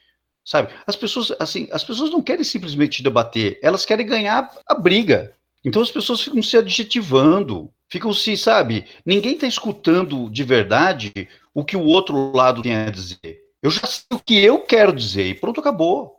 sabe? As pessoas, assim, as pessoas não querem simplesmente debater, elas querem ganhar a briga. Então as pessoas ficam se adjetivando, ficam se, sabe? Ninguém está escutando de verdade o que o outro lado tem a dizer. Eu já sei o que eu quero dizer e pronto, acabou.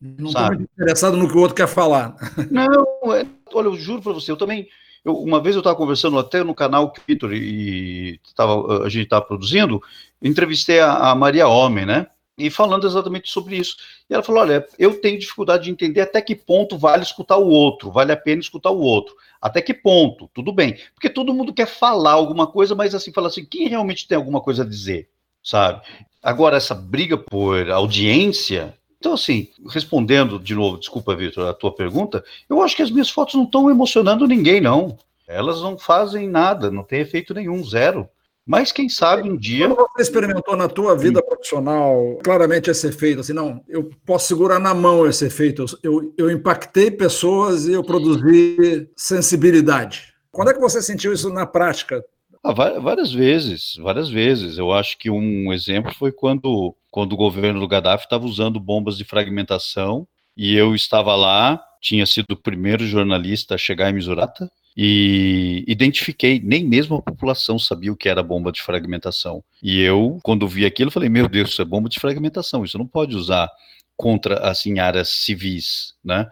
Não estou interessado no que o outro quer falar. [laughs] Não, é, olha, eu juro para você, eu também. Eu, uma vez eu estava conversando até no canal que o Vitor e tava, a gente estava produzindo, entrevistei a, a Maria Homem, né? E falando exatamente sobre isso. E ela falou: olha, eu tenho dificuldade de entender até que ponto vale escutar o outro, vale a pena escutar o outro. Até que ponto? Tudo bem. Porque todo mundo quer falar alguma coisa, mas assim, fala assim, quem realmente tem alguma coisa a dizer, sabe? Agora, essa briga por audiência. Então, assim, respondendo de novo, desculpa, Vitor, a tua pergunta, eu acho que as minhas fotos não estão emocionando ninguém, não. Elas não fazem nada, não tem efeito nenhum, zero. Mas quem sabe um dia. Quando você experimentou na tua vida profissional, claramente esse efeito, assim, não, eu posso segurar na mão esse efeito. Eu, eu impactei pessoas e eu produzi sensibilidade. Quando é que você sentiu isso na prática? Ah, várias vezes, várias vezes. Eu acho que um exemplo foi quando, quando o governo do Gaddafi estava usando bombas de fragmentação e eu estava lá, tinha sido o primeiro jornalista a chegar em Misurata e identifiquei, nem mesmo a população sabia o que era bomba de fragmentação. E eu, quando vi aquilo, falei: meu Deus, isso é bomba de fragmentação, isso não pode usar contra assim áreas civis, né?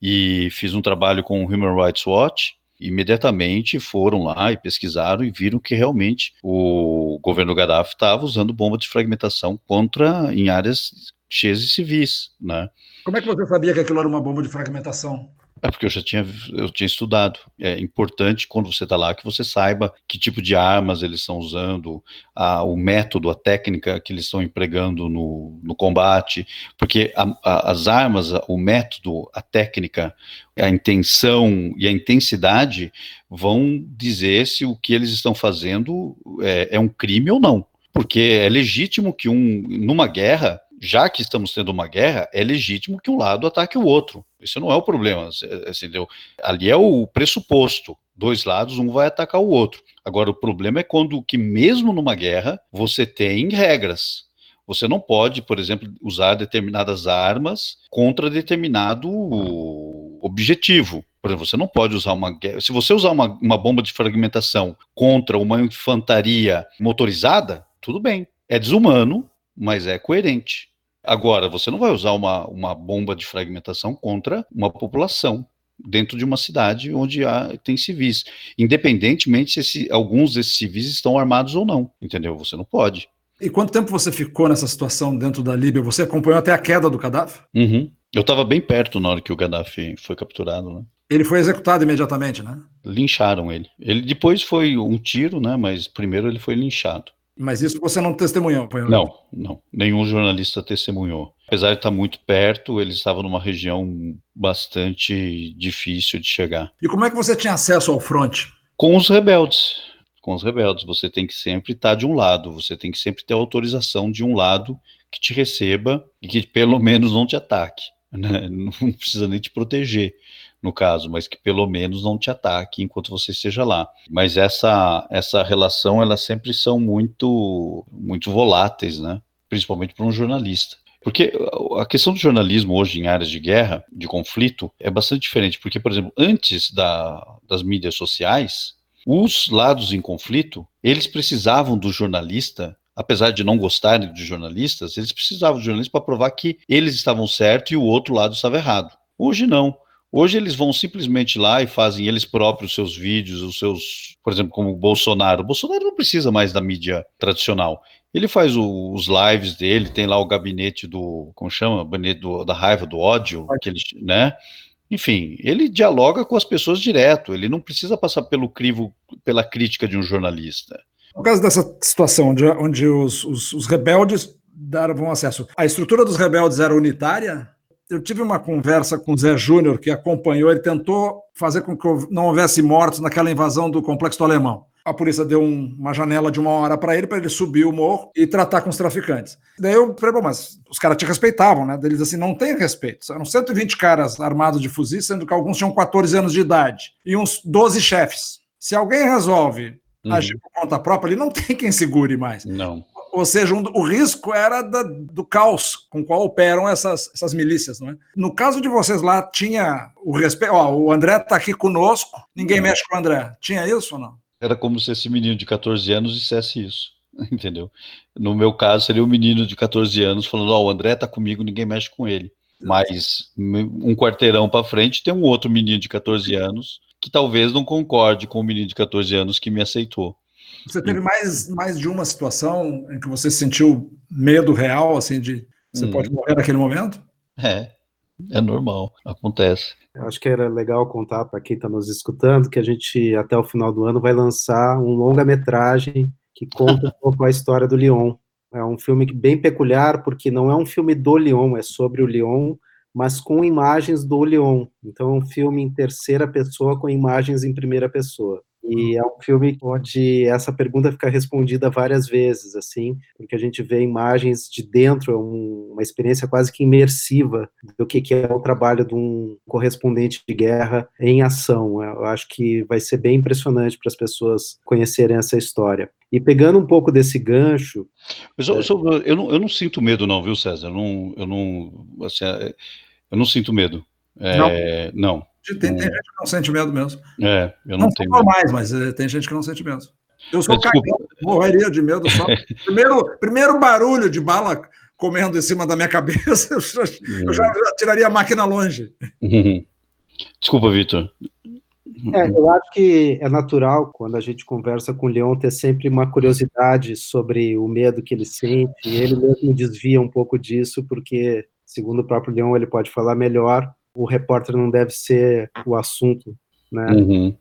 E fiz um trabalho com o Human Rights Watch. Imediatamente foram lá e pesquisaram e viram que realmente o governo Gaddafi estava usando bomba de fragmentação contra em áreas cheias de civis, né? Como é que você sabia que aquilo era uma bomba de fragmentação? É porque eu já tinha, eu tinha estudado. É importante quando você está lá que você saiba que tipo de armas eles estão usando, a, o método, a técnica que eles estão empregando no, no combate, porque a, a, as armas, o método, a técnica, a intenção e a intensidade vão dizer se o que eles estão fazendo é, é um crime ou não. Porque é legítimo que um, numa guerra, já que estamos tendo uma guerra, é legítimo que um lado ataque o outro. Isso não é o problema. Assim, ali é o pressuposto. Dois lados, um vai atacar o outro. Agora, o problema é quando que, mesmo numa guerra, você tem regras. Você não pode, por exemplo, usar determinadas armas contra determinado objetivo. Por exemplo, você não pode usar uma. Se você usar uma, uma bomba de fragmentação contra uma infantaria motorizada, tudo bem. É desumano, mas é coerente. Agora, você não vai usar uma, uma bomba de fragmentação contra uma população dentro de uma cidade onde há, tem civis, independentemente se esse, alguns desses civis estão armados ou não, entendeu? Você não pode. E quanto tempo você ficou nessa situação dentro da Líbia? Você acompanhou até a queda do Gaddafi? Uhum. Eu estava bem perto na hora que o Gaddafi foi capturado, né? Ele foi executado imediatamente, né? Lincharam ele. Ele depois foi um tiro, né? Mas primeiro ele foi linchado. Mas isso você não testemunhou? Não, não. Nenhum jornalista testemunhou. Apesar de estar muito perto, eles estavam numa região bastante difícil de chegar. E como é que você tinha acesso ao fronte? Com os rebeldes. Com os rebeldes. Você tem que sempre estar de um lado, você tem que sempre ter autorização de um lado que te receba e que pelo menos não te ataque. Né? [laughs] Não precisa nem te proteger no caso, mas que pelo menos não te ataque enquanto você esteja lá. Mas essa essa relação, elas sempre são muito muito voláteis, né? Principalmente para um jornalista. Porque a questão do jornalismo hoje em áreas de guerra, de conflito, é bastante diferente. Porque, por exemplo, antes da, das mídias sociais, os lados em conflito, eles precisavam do jornalista apesar de não gostarem de jornalistas, eles precisavam de jornalistas para provar que eles estavam certos e o outro lado estava errado. Hoje não. Hoje eles vão simplesmente lá e fazem eles próprios seus vídeos, os seus, por exemplo, como o Bolsonaro. O Bolsonaro não precisa mais da mídia tradicional. Ele faz o, os lives dele, tem lá o gabinete do, como chama, gabinete da raiva, do ódio, aquele, né? Enfim, ele dialoga com as pessoas direto. Ele não precisa passar pelo crivo, pela crítica de um jornalista. No caso dessa situação onde, onde os, os, os rebeldes davam acesso, a estrutura dos rebeldes era unitária? Eu tive uma conversa com o Zé Júnior, que acompanhou, ele tentou fazer com que não houvesse mortos naquela invasão do complexo do Alemão. A polícia deu um, uma janela de uma hora para ele, para ele subir o morro e tratar com os traficantes. Daí eu falei, bom, mas os caras te respeitavam, né? Eles assim, não tem respeito. Eram 120 caras armados de fuzis, sendo que alguns tinham 14 anos de idade e uns 12 chefes. Se alguém resolve uhum. agir por conta própria, ele não tem quem segure mais. Não. Ou seja, um, o risco era da, do caos com qual operam essas, essas milícias. Não é? No caso de vocês lá, tinha o respeito. o André está aqui conosco, ninguém mexe com o André. Tinha isso ou não? Era como se esse menino de 14 anos dissesse isso. [laughs] Entendeu? No meu caso, seria um menino de 14 anos falando: Ó, oh, o André está comigo, ninguém mexe com ele. Mas um quarteirão para frente tem um outro menino de 14 anos que talvez não concorde com o menino de 14 anos que me aceitou. Você teve mais, mais de uma situação em que você sentiu medo real, assim, de você hum. pode morrer naquele momento? É, é normal, acontece. Eu acho que era legal contar para quem está nos escutando que a gente, até o final do ano, vai lançar um longa-metragem que conta um [laughs] pouco a história do Lyon. É um filme bem peculiar, porque não é um filme do Lyon, é sobre o Lyon, mas com imagens do Lyon. Então, é um filme em terceira pessoa com imagens em primeira pessoa. E é um filme onde essa pergunta fica respondida várias vezes, assim, porque a gente vê imagens de dentro, é um, uma experiência quase que imersiva do que, que é o trabalho de um correspondente de guerra em ação. Eu acho que vai ser bem impressionante para as pessoas conhecerem essa história. E pegando um pouco desse gancho. Mas eu, é... eu, não, eu não sinto medo, não, viu, César? Eu não, eu não, assim, é, eu não sinto medo. É, não. não. Tem, tem, gente que não sente medo mesmo. É, eu não, não tenho. Não mais, mas eh, tem gente que não sente medo. Eu sou cagão, morreria de medo só. [laughs] primeiro, primeiro barulho de bala comendo em cima da minha cabeça, [laughs] eu já, eu já tiraria a máquina longe. [laughs] Desculpa, Vitor. É, eu acho que é natural, quando a gente conversa com o Leon, ter sempre uma curiosidade sobre o medo que ele sente, e ele mesmo desvia um pouco disso, porque, segundo o próprio Leon, ele pode falar melhor, o repórter não deve ser o assunto, né? Uhum.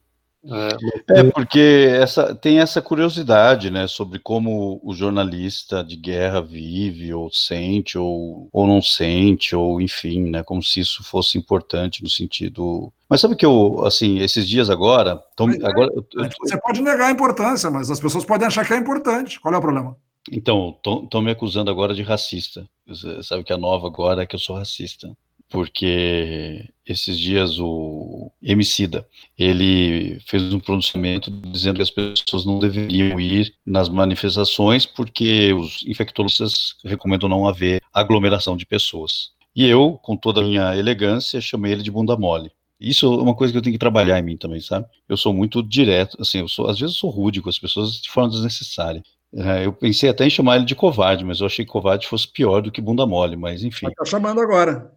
É, porque essa, tem essa curiosidade, né, sobre como o jornalista de guerra vive, ou sente, ou, ou não sente, ou enfim, né, como se isso fosse importante no sentido. Mas sabe que eu, assim, esses dias agora. Tão, é, agora Você pode negar a importância, mas as pessoas podem achar que é importante. Qual é o problema? Então, estão me acusando agora de racista. Você sabe que a nova agora é que eu sou racista porque esses dias o Emicida, ele fez um pronunciamento dizendo que as pessoas não deveriam ir nas manifestações porque os infectologistas recomendam não haver aglomeração de pessoas. E eu, com toda a minha elegância, chamei ele de bunda mole. Isso é uma coisa que eu tenho que trabalhar em mim também, sabe? Eu sou muito direto, assim, eu sou, às vezes eu sou rude com as pessoas de forma desnecessária. É, eu pensei até em chamar ele de covarde, mas eu achei que covarde fosse pior do que bunda mole, mas enfim. Tá chamando agora.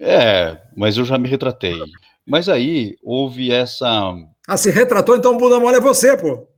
É, mas eu já me retratei. Mas aí houve essa. Ah, se retratou, então o bunda mole é você, pô.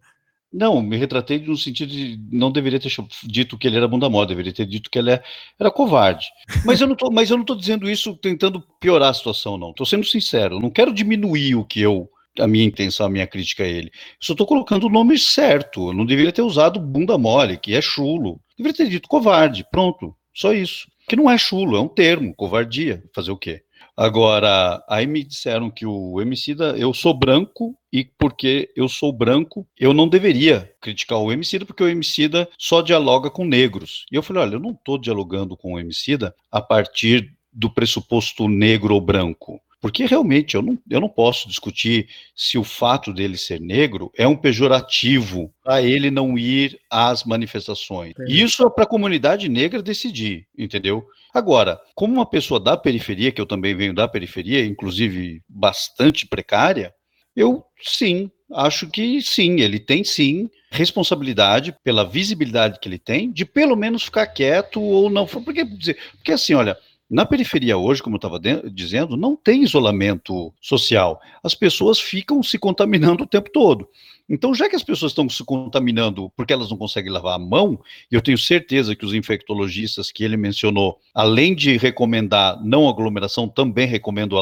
Não, me retratei no sentido de não deveria ter dito que ele era bunda mole, deveria ter dito que ele é, era covarde. Mas eu não tô, mas eu não tô dizendo isso tentando piorar a situação, não. Estou sendo sincero, não quero diminuir o que eu a minha intenção, a minha crítica a ele. Só estou colocando o nome certo. Eu não deveria ter usado bunda mole, que é chulo. Deveria ter dito covarde. Pronto. Só isso que não é chulo, é um termo, covardia, fazer o quê? Agora, aí me disseram que o Emicida, eu sou branco e porque eu sou branco, eu não deveria criticar o Emicida porque o Emicida só dialoga com negros. E eu falei, olha, eu não estou dialogando com o Emicida a partir do pressuposto negro ou branco. Porque realmente eu não, eu não posso discutir se o fato dele ser negro é um pejorativo para ele não ir às manifestações. Entendi. Isso é para a comunidade negra decidir, entendeu? Agora, como uma pessoa da periferia, que eu também venho da periferia, inclusive bastante precária, eu sim, acho que sim, ele tem sim responsabilidade pela visibilidade que ele tem, de pelo menos ficar quieto ou não. Porque, porque assim, olha, na periferia hoje, como eu estava dizendo, não tem isolamento social. As pessoas ficam se contaminando o tempo todo. Então, já que as pessoas estão se contaminando porque elas não conseguem lavar a mão, eu tenho certeza que os infectologistas que ele mencionou, além de recomendar não aglomeração, também recomendam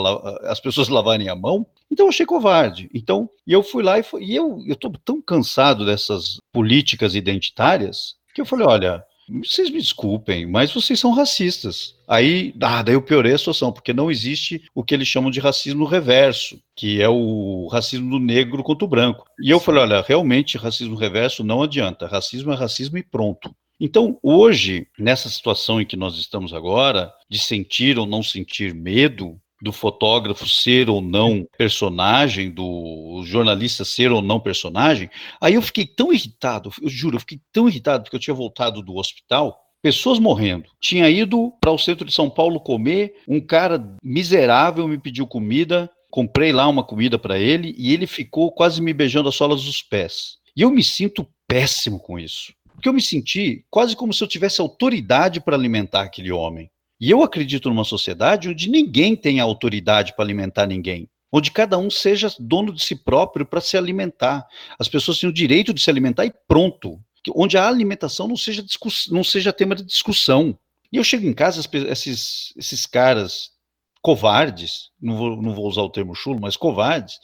as pessoas [laughs] lavarem a mão, então eu achei covarde. Então, eu fui lá e, e eu estou tão cansado dessas políticas identitárias que eu falei, olha, vocês me desculpem, mas vocês são racistas. Aí, ah, daí eu piorei a situação, porque não existe o que eles chamam de racismo reverso, que é o racismo do negro contra o branco. E eu falei, olha, realmente racismo reverso não adianta. Racismo é racismo e pronto. Então, hoje, nessa situação em que nós estamos agora, de sentir ou não sentir medo, do fotógrafo ser ou não personagem, do jornalista ser ou não personagem, aí eu fiquei tão irritado, eu juro, eu fiquei tão irritado porque eu tinha voltado do hospital, pessoas morrendo. Tinha ido para o centro de São Paulo comer, um cara miserável me pediu comida, comprei lá uma comida para ele e ele ficou quase me beijando as solas dos pés. E eu me sinto péssimo com isso. Porque eu me senti quase como se eu tivesse autoridade para alimentar aquele homem. E eu acredito numa sociedade onde ninguém tem autoridade para alimentar ninguém, onde cada um seja dono de si próprio para se alimentar. As pessoas têm o direito de se alimentar e pronto. Onde a alimentação não seja, não seja tema de discussão. E eu chego em casa, esses, esses caras covardes, não vou, não vou usar o termo chulo, mas covardes,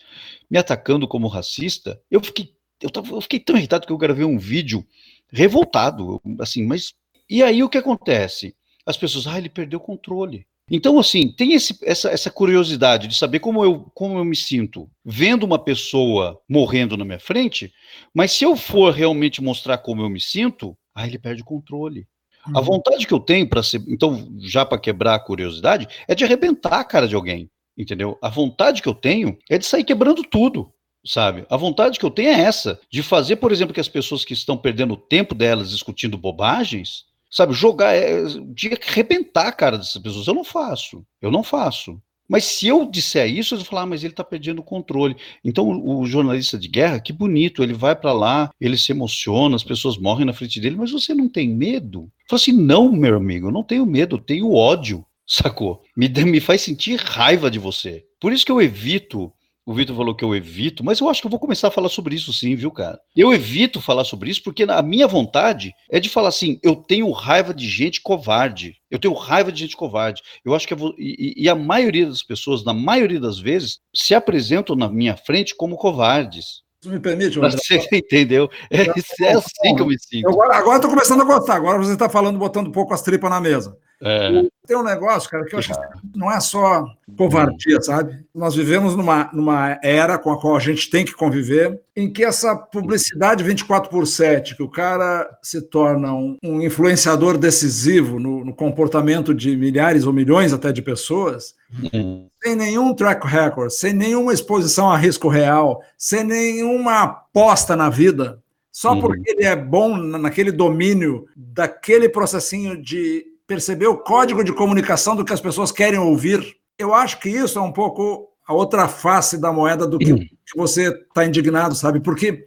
me atacando como racista, eu fiquei, eu, tava, eu fiquei tão irritado que eu gravei um vídeo revoltado, assim, mas. E aí o que acontece? As pessoas, ah, ele perdeu o controle. Então, assim, tem esse, essa, essa curiosidade de saber como eu, como eu me sinto vendo uma pessoa morrendo na minha frente, mas se eu for realmente mostrar como eu me sinto, aí ele perde o controle. Uhum. A vontade que eu tenho para ser. Então, já para quebrar a curiosidade, é de arrebentar a cara de alguém. Entendeu? A vontade que eu tenho é de sair quebrando tudo sabe? A vontade que eu tenho é essa, de fazer, por exemplo, que as pessoas que estão perdendo o tempo delas discutindo bobagens, sabe, jogar, é, de arrebentar a cara dessas pessoas. Eu não faço, eu não faço. Mas se eu disser isso, eles vão falar, ah, mas ele está perdendo o controle. Então, o, o, jornalista de guerra, que bonito, ele vai para lá, ele se emociona, as pessoas morrem na frente dele, mas você não tem medo? Fala assim, não, meu amigo, eu não tenho medo, eu tenho ódio, [laughs] sacou? Me, me faz sentir raiva de você. Por isso que eu evito o Vitor falou que eu evito, mas eu acho que eu vou começar a falar sobre isso sim, viu, cara? Eu evito falar sobre isso porque a minha vontade é de falar assim: eu tenho raiva de gente covarde. Eu tenho raiva de gente covarde. Eu acho que vou, e, e, a maioria das pessoas, na maioria das vezes, se apresentam na minha frente como covardes. Me permite, André? Você [laughs] entendeu? É, é assim que eu me sinto. Eu agora estou começando a gostar. Agora você está falando, botando um pouco as tripas na mesa. É. Tem um negócio, cara, que eu acho que não é só covardia, sabe? Nós vivemos numa, numa era com a qual a gente tem que conviver, em que essa publicidade 24 por 7, que o cara se torna um, um influenciador decisivo no, no, comportamento de milhares ou milhões até de pessoas, uhum. sem nenhum track record, sem nenhuma exposição a risco real, sem nenhuma aposta na vida, só uhum. porque ele é bom naquele domínio daquele processinho de perceber o código de comunicação do que as pessoas querem ouvir. Eu acho que isso é um pouco a outra face da moeda do que, que você está indignado, sabe? Porque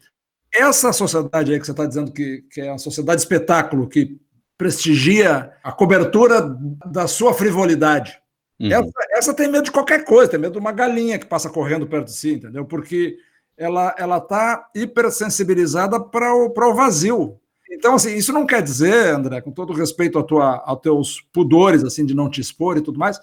essa sociedade aí que você está dizendo que, que é uma sociedade espetáculo, que prestigia a cobertura da sua frivolidade. Uhum. Essa, essa, tem medo de qualquer coisa, tem medo de uma galinha que passa correndo perto de si, entendeu? Porque ela ela está hipersensibilizada para o, o vazio. Então, assim, isso não quer dizer, André, com todo respeito a tua, aos teus pudores, assim, de não te expor e tudo mais,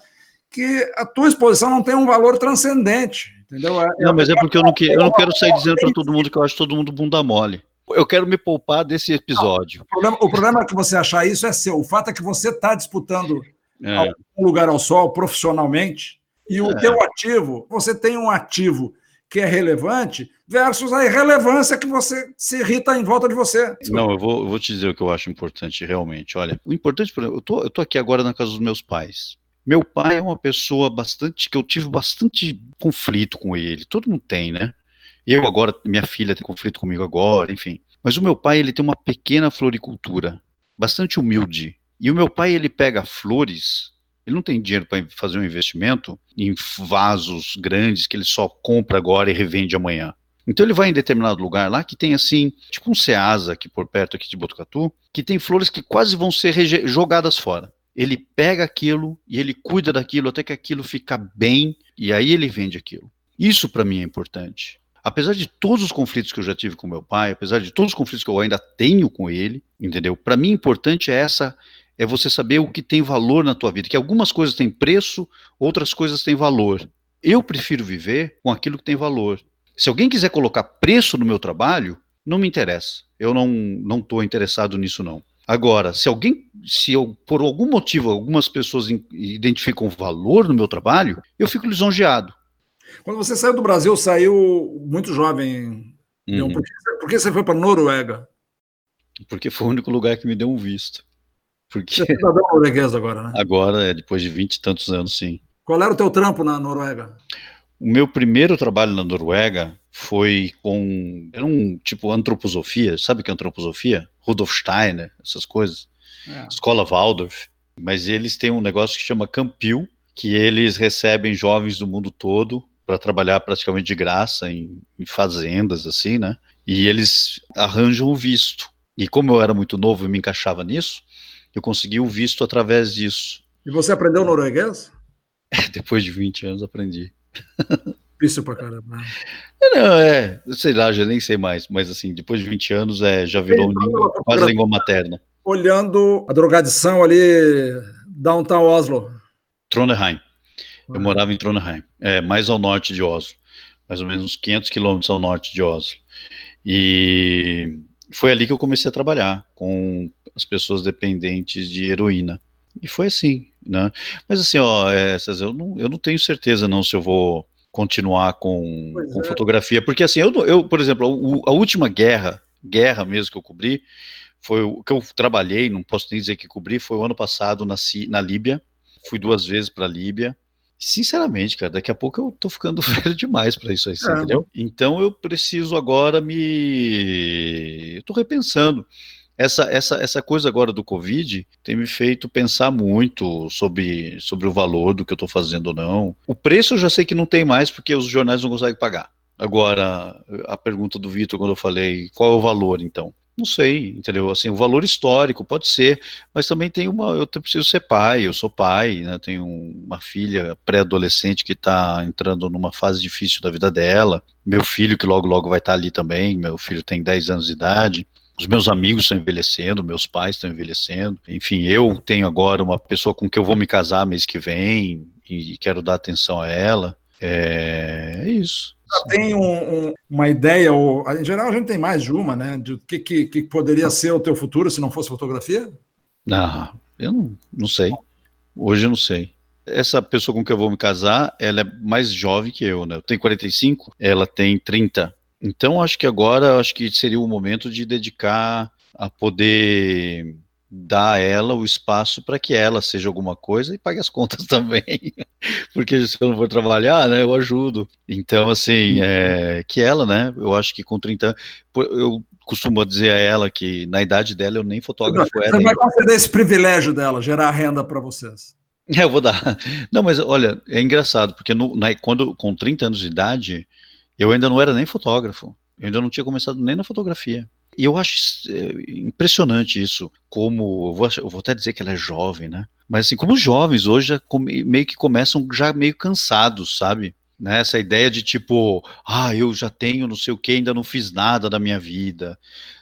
que a tua exposição não tem um valor transcendente, entendeu? É, é não, mas é porque eu não, que, eu não quero sair dizendo para todo mundo que eu acho todo mundo bunda mole. Eu quero me poupar desse episódio. Não, o, problema, o problema é que você achar isso é seu. O fato é que você está disputando é. um lugar ao sol profissionalmente e o é. teu ativo, você tem um ativo que é relevante versus a irrelevância que você se irrita em volta de você. Não, eu vou, eu vou te dizer o que eu acho importante realmente. Olha, o importante, por exemplo, eu tô, eu tô aqui agora na casa dos meus pais. Meu pai é uma pessoa bastante que eu tive bastante conflito com ele. Todo mundo tem, né? Eu agora, minha filha tem conflito comigo agora, enfim. Mas o meu pai, ele tem uma pequena floricultura, bastante humilde. E o meu pai, ele pega flores ele não tem dinheiro para fazer um investimento em vasos grandes que ele só compra agora e revende amanhã. Então ele vai em determinado lugar lá que tem assim, tipo um Ceasa aqui por perto aqui de Botucatu, que tem flores que quase vão ser jogadas fora. Ele pega aquilo e ele cuida daquilo até que aquilo fica bem e aí ele vende aquilo. Isso para mim é importante. Apesar de todos os conflitos que eu já tive com meu pai, apesar de todos os conflitos que eu ainda tenho com ele, entendeu? Para mim importante é essa é você saber o que tem valor na tua vida, que algumas coisas têm preço, outras coisas têm valor. Eu prefiro viver com aquilo que tem valor. Se alguém quiser colocar preço no meu trabalho, não me interessa. Eu não não estou interessado nisso não. Agora, se alguém, se eu por algum motivo algumas pessoas identificam valor no meu trabalho, eu fico lisonjeado. Quando você saiu do Brasil, saiu muito jovem. Uhum. Por, que, por que você foi para Noruega? Porque foi o único lugar que me deu um visto. Porque... Você é cidadão norueguês agora, né? Agora, é, depois de vinte e tantos anos, sim. Qual era o teu trampo na Noruega? O meu primeiro trabalho na Noruega foi com. Era um tipo antroposofia, sabe o que é antroposofia? Rudolf Steiner, essas coisas. É. Escola Waldorf. Mas eles têm um negócio que chama Campil, que eles recebem jovens do mundo todo para trabalhar praticamente de graça em, em, fazendas, assim, né? E eles arranjam o visto. E como eu era muito novo e me encaixava nisso, eu consegui o visto através disso. E você aprendeu norueguês? [laughs] Depois de 20 anos aprendi. [laughs] difícil pra caramba. Né? Não, é, sei lá, já nem sei mais, mas assim, depois de 20 anos é, já virou um língua, quase língua materna. Olhando a drogadição ali, downtown Oslo. Trondheim. Eu morava em Trondheim, é, mais ao norte de Oslo, mais ou menos uns 500 quilômetros ao norte de Oslo. E foi ali que eu comecei a trabalhar com as pessoas dependentes de heroína. E foi assim, né? Mas assim, ó, essas, eu, não, eu não tenho certeza não se eu vou continuar com, com é. fotografia, porque assim, eu, eu por exemplo, a, a, última guerra, guerra mesmo que eu cobri, foi o que eu trabalhei, não posso nem dizer que cobri, foi o ano passado na, na Líbia, fui duas vezes para a Líbia, Sinceramente, cara, daqui a pouco eu tô ficando [laughs] velho demais para isso aí, é. entendeu? Então eu preciso agora me. Eu tô repensando. Essa, essa, essa coisa agora do Covid tem me feito pensar muito sobre, sobre o valor do que eu estou fazendo ou não. O preço eu já sei que não tem mais porque os jornais não conseguem pagar. Agora, a pergunta do Vitor, quando eu falei qual é o valor, então? Não sei, entendeu? Assim, o valor histórico pode ser, mas também tem uma. Eu preciso ser pai, eu sou pai, né? Tenho uma filha pré-adolescente que está entrando numa fase difícil da vida dela. Meu filho, que logo logo vai estar tá ali também, meu filho tem 10 anos de idade. Os meus amigos estão envelhecendo, meus pais estão envelhecendo. Enfim, eu tenho agora uma pessoa com que eu vou me casar mês que vem e quero dar atenção a ela. É, é isso já tem um, um, uma ideia, ou em geral a gente tem mais de uma, né? De o que, que, que, poderia ser o teu futuro se não fosse fotografia? Ah, eu não, não sei. Hoje eu não sei. Essa pessoa com que eu vou me casar, ela é mais jovem que eu, né? Eu tenho 45, ela tem 30. Então acho que agora acho que seria o momento de dedicar a poder dar a ela o espaço para que ela seja alguma coisa e pague as contas [laughs] também. Porque se eu não for trabalhar, né, eu ajudo. Então, assim, é, que ela, né, eu acho que com 30 anos, eu costumo dizer a ela que na idade dela eu nem fotógrafo era. Você vai conceder esse privilégio dela, gerar renda para vocês. É, eu vou dar. Não, mas olha, é engraçado, porque no, na, quando, com 30 anos de idade, eu ainda não era nem fotógrafo. Eu ainda não tinha começado nem na fotografia. E eu acho é, impressionante isso, como, eu vou, eu vou, até dizer que ela é jovem, né? Mas assim, como os jovens hoje já meio que começam já meio cansados, sabe? Né, essa ideia de tipo, ah, eu já tenho não sei o que, ainda não fiz nada da minha vida,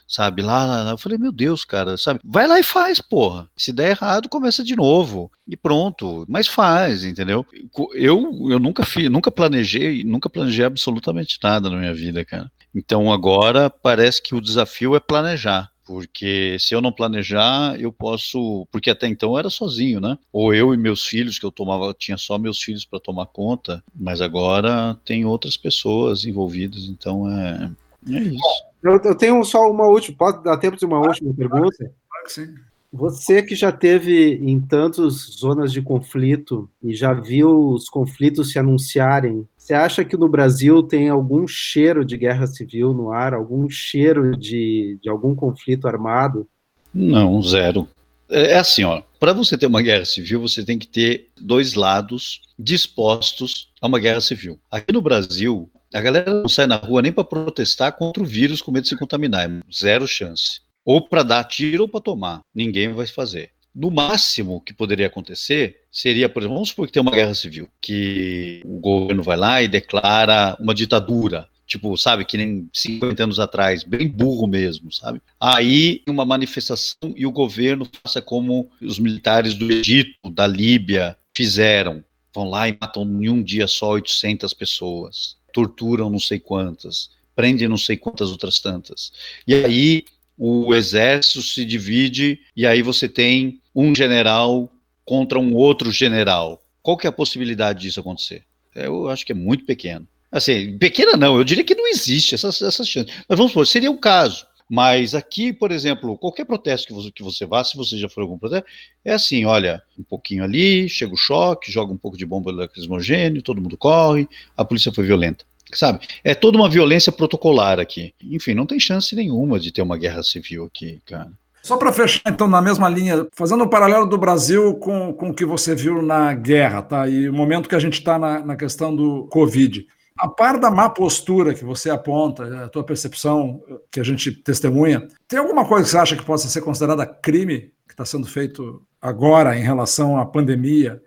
sabe? Lá, lá, lá, eu falei, meu Deus, cara, sabe? Vai lá e faz, porra. Se der errado, começa de novo e pronto. Mas faz, entendeu? Eu, eu nunca fiz, nunca planejei, nunca planejei absolutamente nada na minha vida, cara. Então agora parece que o desafio é planejar porque se eu não planejar, eu posso, porque até então eu era sozinho, né? Ou eu e meus filhos, que eu tomava, tinha só meus filhos para tomar conta, mas agora tem outras pessoas envolvidas, então é, é isso. Eu, eu tenho só uma última, pode dar tempo de uma última pergunta? Claro que sim. Você que já teve em tantas zonas de conflito e já viu os conflitos se anunciarem, você acha que no Brasil tem algum cheiro de guerra civil no ar, algum cheiro de, de algum conflito armado? Não, zero. É, é assim, ó. Para você ter uma guerra civil, você tem que ter dois lados dispostos a uma guerra civil. Aqui no Brasil, a galera não sai na rua nem para protestar contra o vírus com medo de se contaminar. É zero chance ou para dar tiro ou para tomar. Ninguém vai fazer. No máximo que poderia acontecer seria, por exemplo, vamos supor que tem uma guerra civil, que o governo vai lá e declara uma ditadura, tipo, sabe, que nem 50 anos atrás, bem burro mesmo, sabe? Aí uma manifestação e o governo faça como os militares do Egito, da Líbia fizeram, vão lá e matam em um dia só 800 pessoas, torturam não sei quantas, prendem não sei quantas outras tantas. E aí o exército se divide e aí você tem um general contra um outro general. Qual que é a possibilidade disso acontecer? Eu acho que é muito pequeno. Assim, pequena não, eu diria que não existe essas, essas. Mas vamos supor, seria um caso. Mas aqui, por exemplo, qualquer protesto que você, que você vá, se você já for algum protesto, é assim, olha, um pouquinho ali, chega o choque, joga um pouco de bomba lacrimogênio, todo mundo corre, a polícia foi violenta sabe? É toda uma violência protocolar aqui. Enfim, não tem chance nenhuma de ter uma guerra civil aqui, cara. Só para fechar, então, na mesma linha, fazendo um paralelo do Brasil com, com o que você viu na guerra, tá? E o momento que a gente está na, na questão do Covid. A par da má postura que você aponta, a tua percepção que a gente testemunha, tem alguma coisa que você acha que possa ser considerada crime que está sendo feito agora em relação à pandemia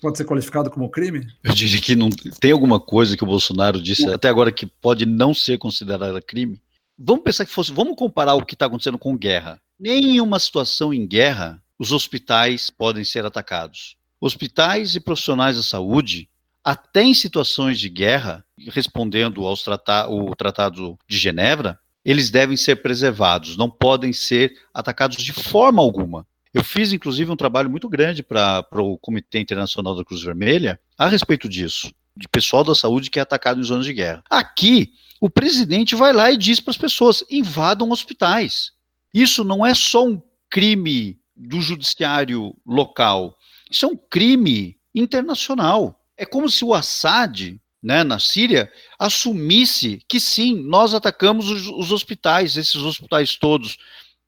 pode ser qualificado como crime? Eu diria que não tem alguma coisa que o Bolsonaro disse até agora que pode não ser considerada crime. Vamos pensar que fosse, vamos comparar o que está acontecendo com guerra. Nenhuma situação em guerra, os hospitais podem ser atacados. Hospitais e profissionais da saúde, até em situações de guerra, respondendo ao trata Tratado de Genebra, eles devem ser preservados, não podem ser atacados de forma alguma. Eu fiz, inclusive, um trabalho muito grande para o Comitê Internacional da Cruz Vermelha a respeito disso, de pessoal da saúde que é atacado em zonas de guerra. Aqui, o presidente vai lá e diz para as pessoas: invadam hospitais. Isso não é só um crime do judiciário local, isso é um crime internacional. É como se o Assad, né, na Síria, assumisse que sim, nós atacamos os, os hospitais, esses hospitais todos.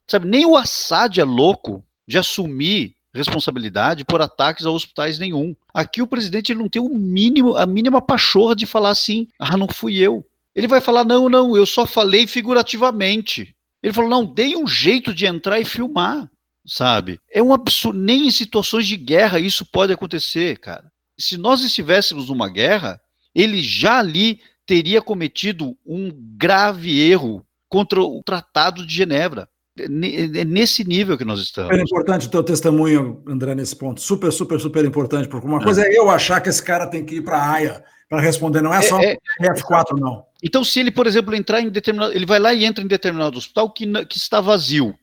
Sabe, nem o Assad é louco de assumir responsabilidade por ataques a hospitais nenhum. Aqui o presidente não tem o mínimo, a mínima pachorra de falar assim: "Ah, não fui eu". Ele vai falar: "Não, não, eu só falei figurativamente". Ele falou: "Não, dei um jeito de entrar e filmar", sabe? É um absurdo, nem em situações de guerra isso pode acontecer, cara. Se nós estivéssemos numa guerra, ele já ali teria cometido um grave erro contra o Tratado de Genebra. É, nesse nível que nós estamos. É importante o teu testemunho, André, nesse ponto. Super, super, super importante, porque uma coisa é, é eu achar que esse cara tem que ir para a AIA para responder, não é só é, é, F4, não. Então, se ele, por exemplo, entrar em determinado. Ele vai lá e entra em determinado hospital que, que está vazio.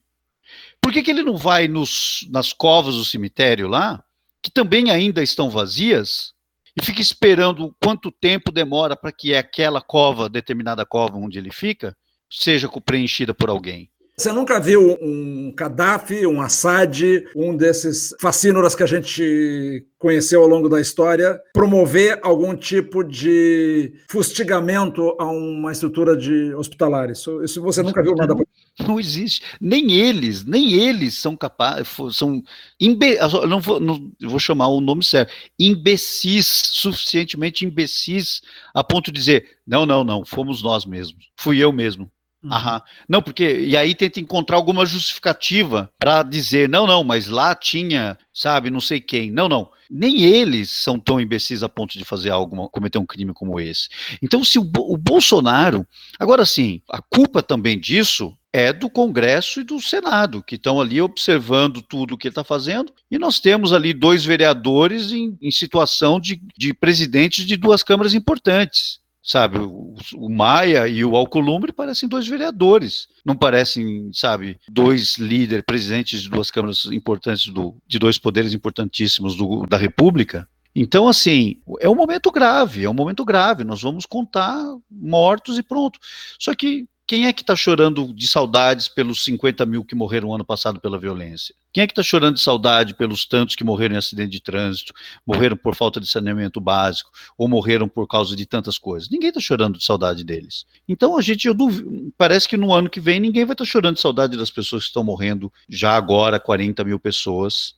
Por que, que ele não vai nos, nas covas do cemitério lá, que também ainda estão vazias, e fica esperando quanto tempo demora para que aquela cova, determinada cova onde ele fica, seja preenchida por alguém? Você nunca viu um Gaddafi, um Assad, um desses fascínoras que a gente conheceu ao longo da história, promover algum tipo de fustigamento a uma estrutura de hospitalar? Isso, isso você nunca viu nada? Não existe. Nem eles, nem eles são capazes, são imbe, não vou, não vou chamar o nome certo, imbecis, suficientemente imbecis a ponto de dizer, não, não, não, fomos nós mesmos, fui eu mesmo. Uhum. Aham. Não, porque. E aí tenta encontrar alguma justificativa para dizer, não, não, mas lá tinha, sabe, não sei quem. Não, não. Nem eles são tão imbecis a ponto de fazer algo, cometer um crime como esse. Então, se o, o Bolsonaro. Agora sim, a culpa também disso é do Congresso e do Senado, que estão ali observando tudo o que ele está fazendo, e nós temos ali dois vereadores em, em situação de, de presidentes de duas câmaras importantes sabe? O, o, Maia e o Alcolumbre parecem dois vereadores, não parecem, sabe, dois líderes, presidentes de duas câmaras importantes, do, de dois poderes importantíssimos do, da República. Então, assim, é um momento grave, é um momento grave. Nós vamos contar mortos e pronto. Só que quem é que está chorando de saudades pelos 50 mil que morreram ano passado pela violência? Quem é que está chorando de saudade pelos tantos que morreram em acidente de trânsito, morreram por falta de saneamento básico, ou morreram por causa de tantas coisas? Ninguém está chorando de saudade deles. Então a gente, eu duvido, parece que no ano que vem ninguém vai estar tá chorando de saudade das pessoas que estão morrendo já agora, 40 mil pessoas,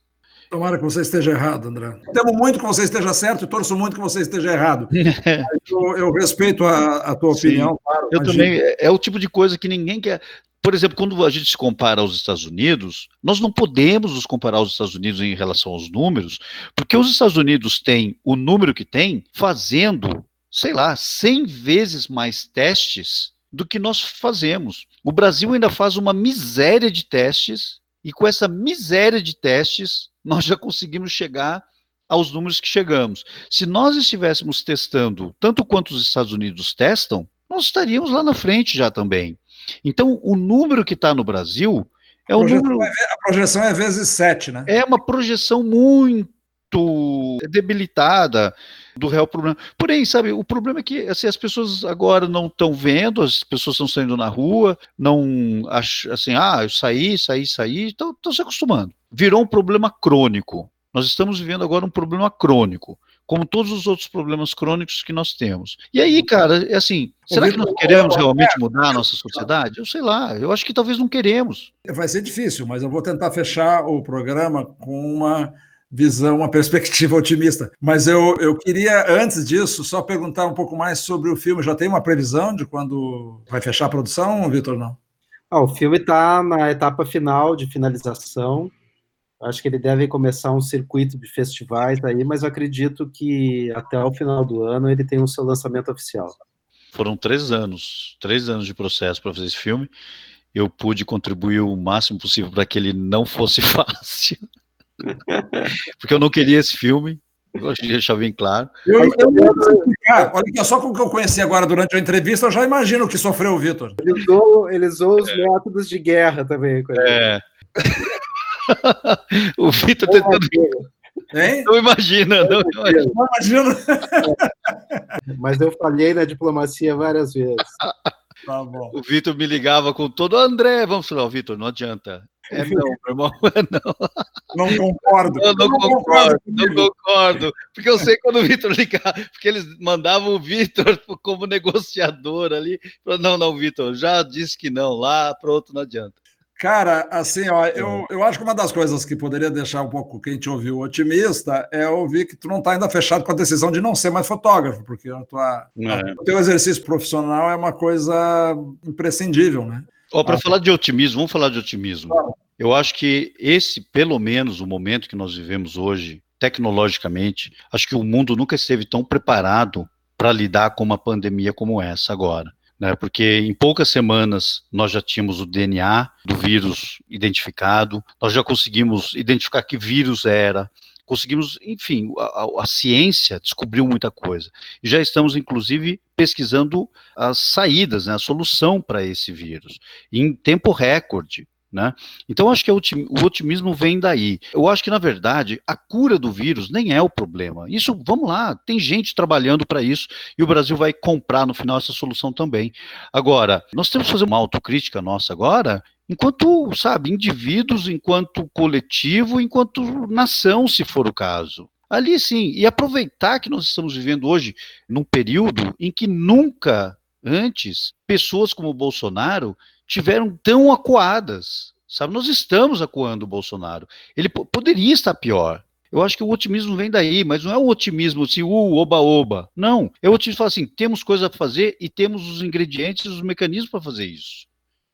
Tomara que você esteja errado, André. Temo muito que você esteja certo e torço muito que você esteja errado. [laughs] eu, eu, respeito a, a tua Sim, opinião, claro. Eu também. É, é o tipo de coisa que ninguém quer. Por exemplo, quando a gente se compara aos Estados Unidos, nós não podemos nos comparar aos Estados Unidos em relação aos números, porque os Estados Unidos têm o número que têm fazendo, sei lá, 100 vezes mais testes do que nós fazemos. O Brasil ainda faz uma miséria de testes, e com essa miséria de testes, nós já conseguimos chegar aos números que chegamos. Se nós estivéssemos testando tanto quanto os Estados Unidos testam, nós estaríamos lá na frente já também. Então, o número que está no Brasil é um número. É, a projeção é vezes 7, né? É uma projeção muito debilitada do real problema. Porém, sabe, o problema é que assim, as pessoas agora não estão vendo, as pessoas estão saindo na rua, não assim, ah, eu saí, saí, saí, estão se acostumando. Virou um problema crônico. Nós estamos vivendo agora um problema crônico, como todos os outros problemas crônicos que nós temos. E aí, cara, é assim, será que nós queremos realmente mudar a nossa sociedade? Eu sei lá, eu acho que talvez não queremos. Vai ser difícil, mas eu vou tentar fechar o programa com uma visão, uma perspectiva [laughs] otimista. Mas eu, eu queria, antes disso, só perguntar um pouco mais sobre o filme. Já tem uma previsão de quando vai fechar a produção, Vitor? Não? Ah, o filme está na etapa final de finalização. Acho que ele deve começar um circuito de festivais aí, mas acredito que até o final do ano ele tem o seu lançamento oficial. Foram três anos, três anos de processo para fazer esse filme. Eu pude contribuir o máximo possível para que ele não fosse [laughs] fácil. Porque eu não queria esse filme, eu deixar bem claro. Eu, eu, eu, olha só com o que eu conheci agora durante a entrevista, eu já imagino o que sofreu o Vitor. Ele usou, ele usou os é. métodos de guerra também. É. [laughs] o Vitor tentando. Hein? [laughs] Não imagina, não, não imagina. [laughs] Mas eu falhei na diplomacia várias vezes. Tá o Vitor me ligava com todo André, vamos falar, Vitor, não adianta. É não, meu irmão, [laughs] é não. Não concordo. Não, não, não concordo, não concordo. Porque eu sei quando o Vitor ligava, porque eles mandavam o Vitor [laughs] como negociador ali. Não, não, Vitor, já disse que não, lá, pronto, não adianta. Cara, assim, ó, eu, eu acho que uma das coisas que poderia deixar um pouco quem te ouviu otimista é ouvir que tu não está ainda fechado com a decisão de não ser mais fotógrafo, porque a tua, é. o teu exercício profissional é uma coisa imprescindível, né? Oh, Para ah, falar de otimismo, vamos falar de otimismo. Eu acho que esse, pelo menos, o momento que nós vivemos hoje, tecnologicamente, acho que o mundo nunca esteve tão preparado para lidar com uma pandemia como essa agora né, porque em poucas semanas nós já tínhamos o DNA do vírus identificado, nós já conseguimos identificar que vírus era, conseguimos, enfim, a, a, ciência descobriu muita coisa. E já estamos, inclusive, pesquisando as saídas, né, a solução para esse vírus, em tempo recorde. Né? Então, acho que o otimismo vem daí. Eu acho que, na verdade, a cura do vírus nem é o problema. Isso, vamos lá, tem gente trabalhando para isso e o Brasil vai comprar no final essa solução também. Agora, nós temos que fazer uma autocrítica nossa agora, enquanto, sabe, indivíduos, enquanto coletivo, enquanto nação, se for o caso. Ali sim, e aproveitar que nós estamos vivendo hoje num período em que nunca antes pessoas como Bolsonaro tiveram tão acuadas. Sabe, nós estamos acuando o Bolsonaro. Ele poderia estar pior. Eu acho que o otimismo vem daí, mas não é o otimismo assim, uh, oba-oba. Não. É o otimismo falar assim: temos coisa a fazer e temos os ingredientes, os mecanismos para fazer isso.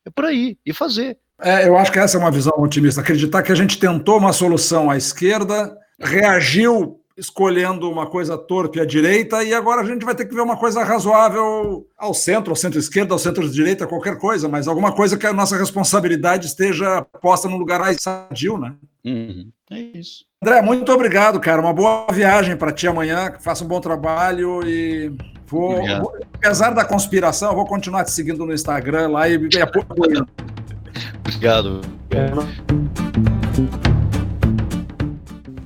É por aí, e fazer. É, eu acho que essa é uma visão otimista. Acreditar que a gente tentou uma solução à esquerda, reagiu escolhendo uma coisa torpe à direita e agora a gente vai ter que ver uma coisa razoável ao centro, ao centro-esquerda, ao centro-direita, qualquer coisa, mas alguma coisa que a nossa responsabilidade esteja posta no lugar mais sadio, né? Uhum. É isso. André, muito obrigado, cara. Uma boa viagem para ti amanhã. Faça um bom trabalho e vou, vou, apesar da conspiração, eu vou continuar te seguindo no Instagram lá e, e apoiando. [laughs] obrigado. É.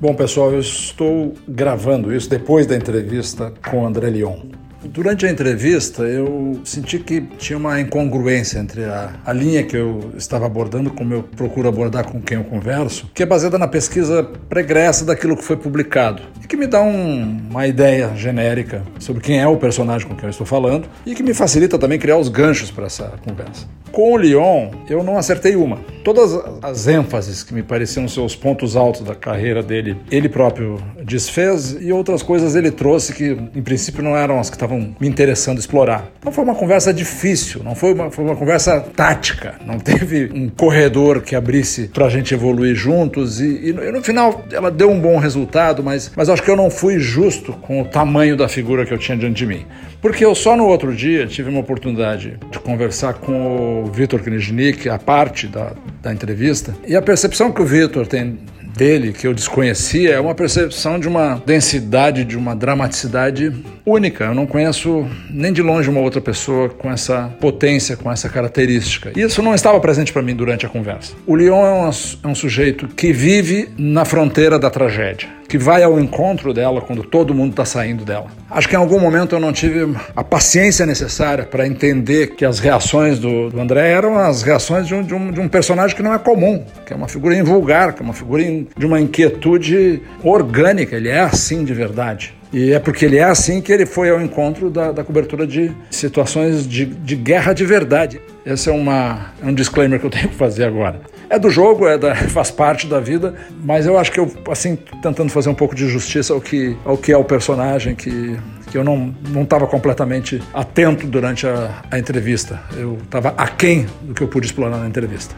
Bom, pessoal, eu estou gravando isso depois da entrevista com André Leon. Durante a entrevista, eu senti que tinha uma incongruência entre a, a linha que eu estava abordando, como eu procuro abordar com quem eu converso, que é baseada na pesquisa pregressa daquilo que foi publicado, e que me dá um, uma ideia genérica sobre quem é o personagem com quem eu estou falando, e que me facilita também criar os ganchos para essa conversa. Com o Lyon, eu não acertei uma. Todas as ênfases que me pareciam ser os pontos altos da carreira dele, ele próprio desfez e outras coisas ele trouxe que, em princípio, não eram as que estavam me interessando explorar. Então foi uma conversa difícil, não foi uma, foi uma conversa tática. Não teve um corredor que abrisse para a gente evoluir juntos e, e, e, no final ela deu um bom resultado, mas, mas acho que eu não fui justo com o tamanho da figura que eu tinha diante de mim. Porque eu só no outro dia tive uma oportunidade de conversar com o Vitor Kniznik, a parte da, da entrevista, e a percepção que o Vitor tem dele, que eu desconhecia, é uma percepção de uma densidade, de uma dramaticidade única. Eu não conheço nem de longe uma outra pessoa com essa potência, com essa característica. Isso não estava presente para mim durante a conversa. O Leon é um, é um sujeito que vive na fronteira da tragédia, que vai ao encontro dela quando todo mundo está saindo dela. Acho que em algum momento eu não tive a paciência necessária para entender que as reações do, do André eram as reações de um, de, um, de um, personagem que não é comum, que é uma figura invulgar, que é uma figura de uma inquietude orgânica. Ele é assim de verdade. E é porque ele é assim que ele foi ao encontro da, da cobertura de situações de, de, guerra de verdade. Esse é, uma, é um disclaimer que eu tenho que fazer agora. É do jogo, é da, [laughs] faz parte da vida, mas eu acho que eu, assim, tentando fazer um pouco de justiça ao que, ao que é o personagem, que, que eu não estava completamente atento durante a, a entrevista. Eu estava aquém do que eu pude explorar na entrevista.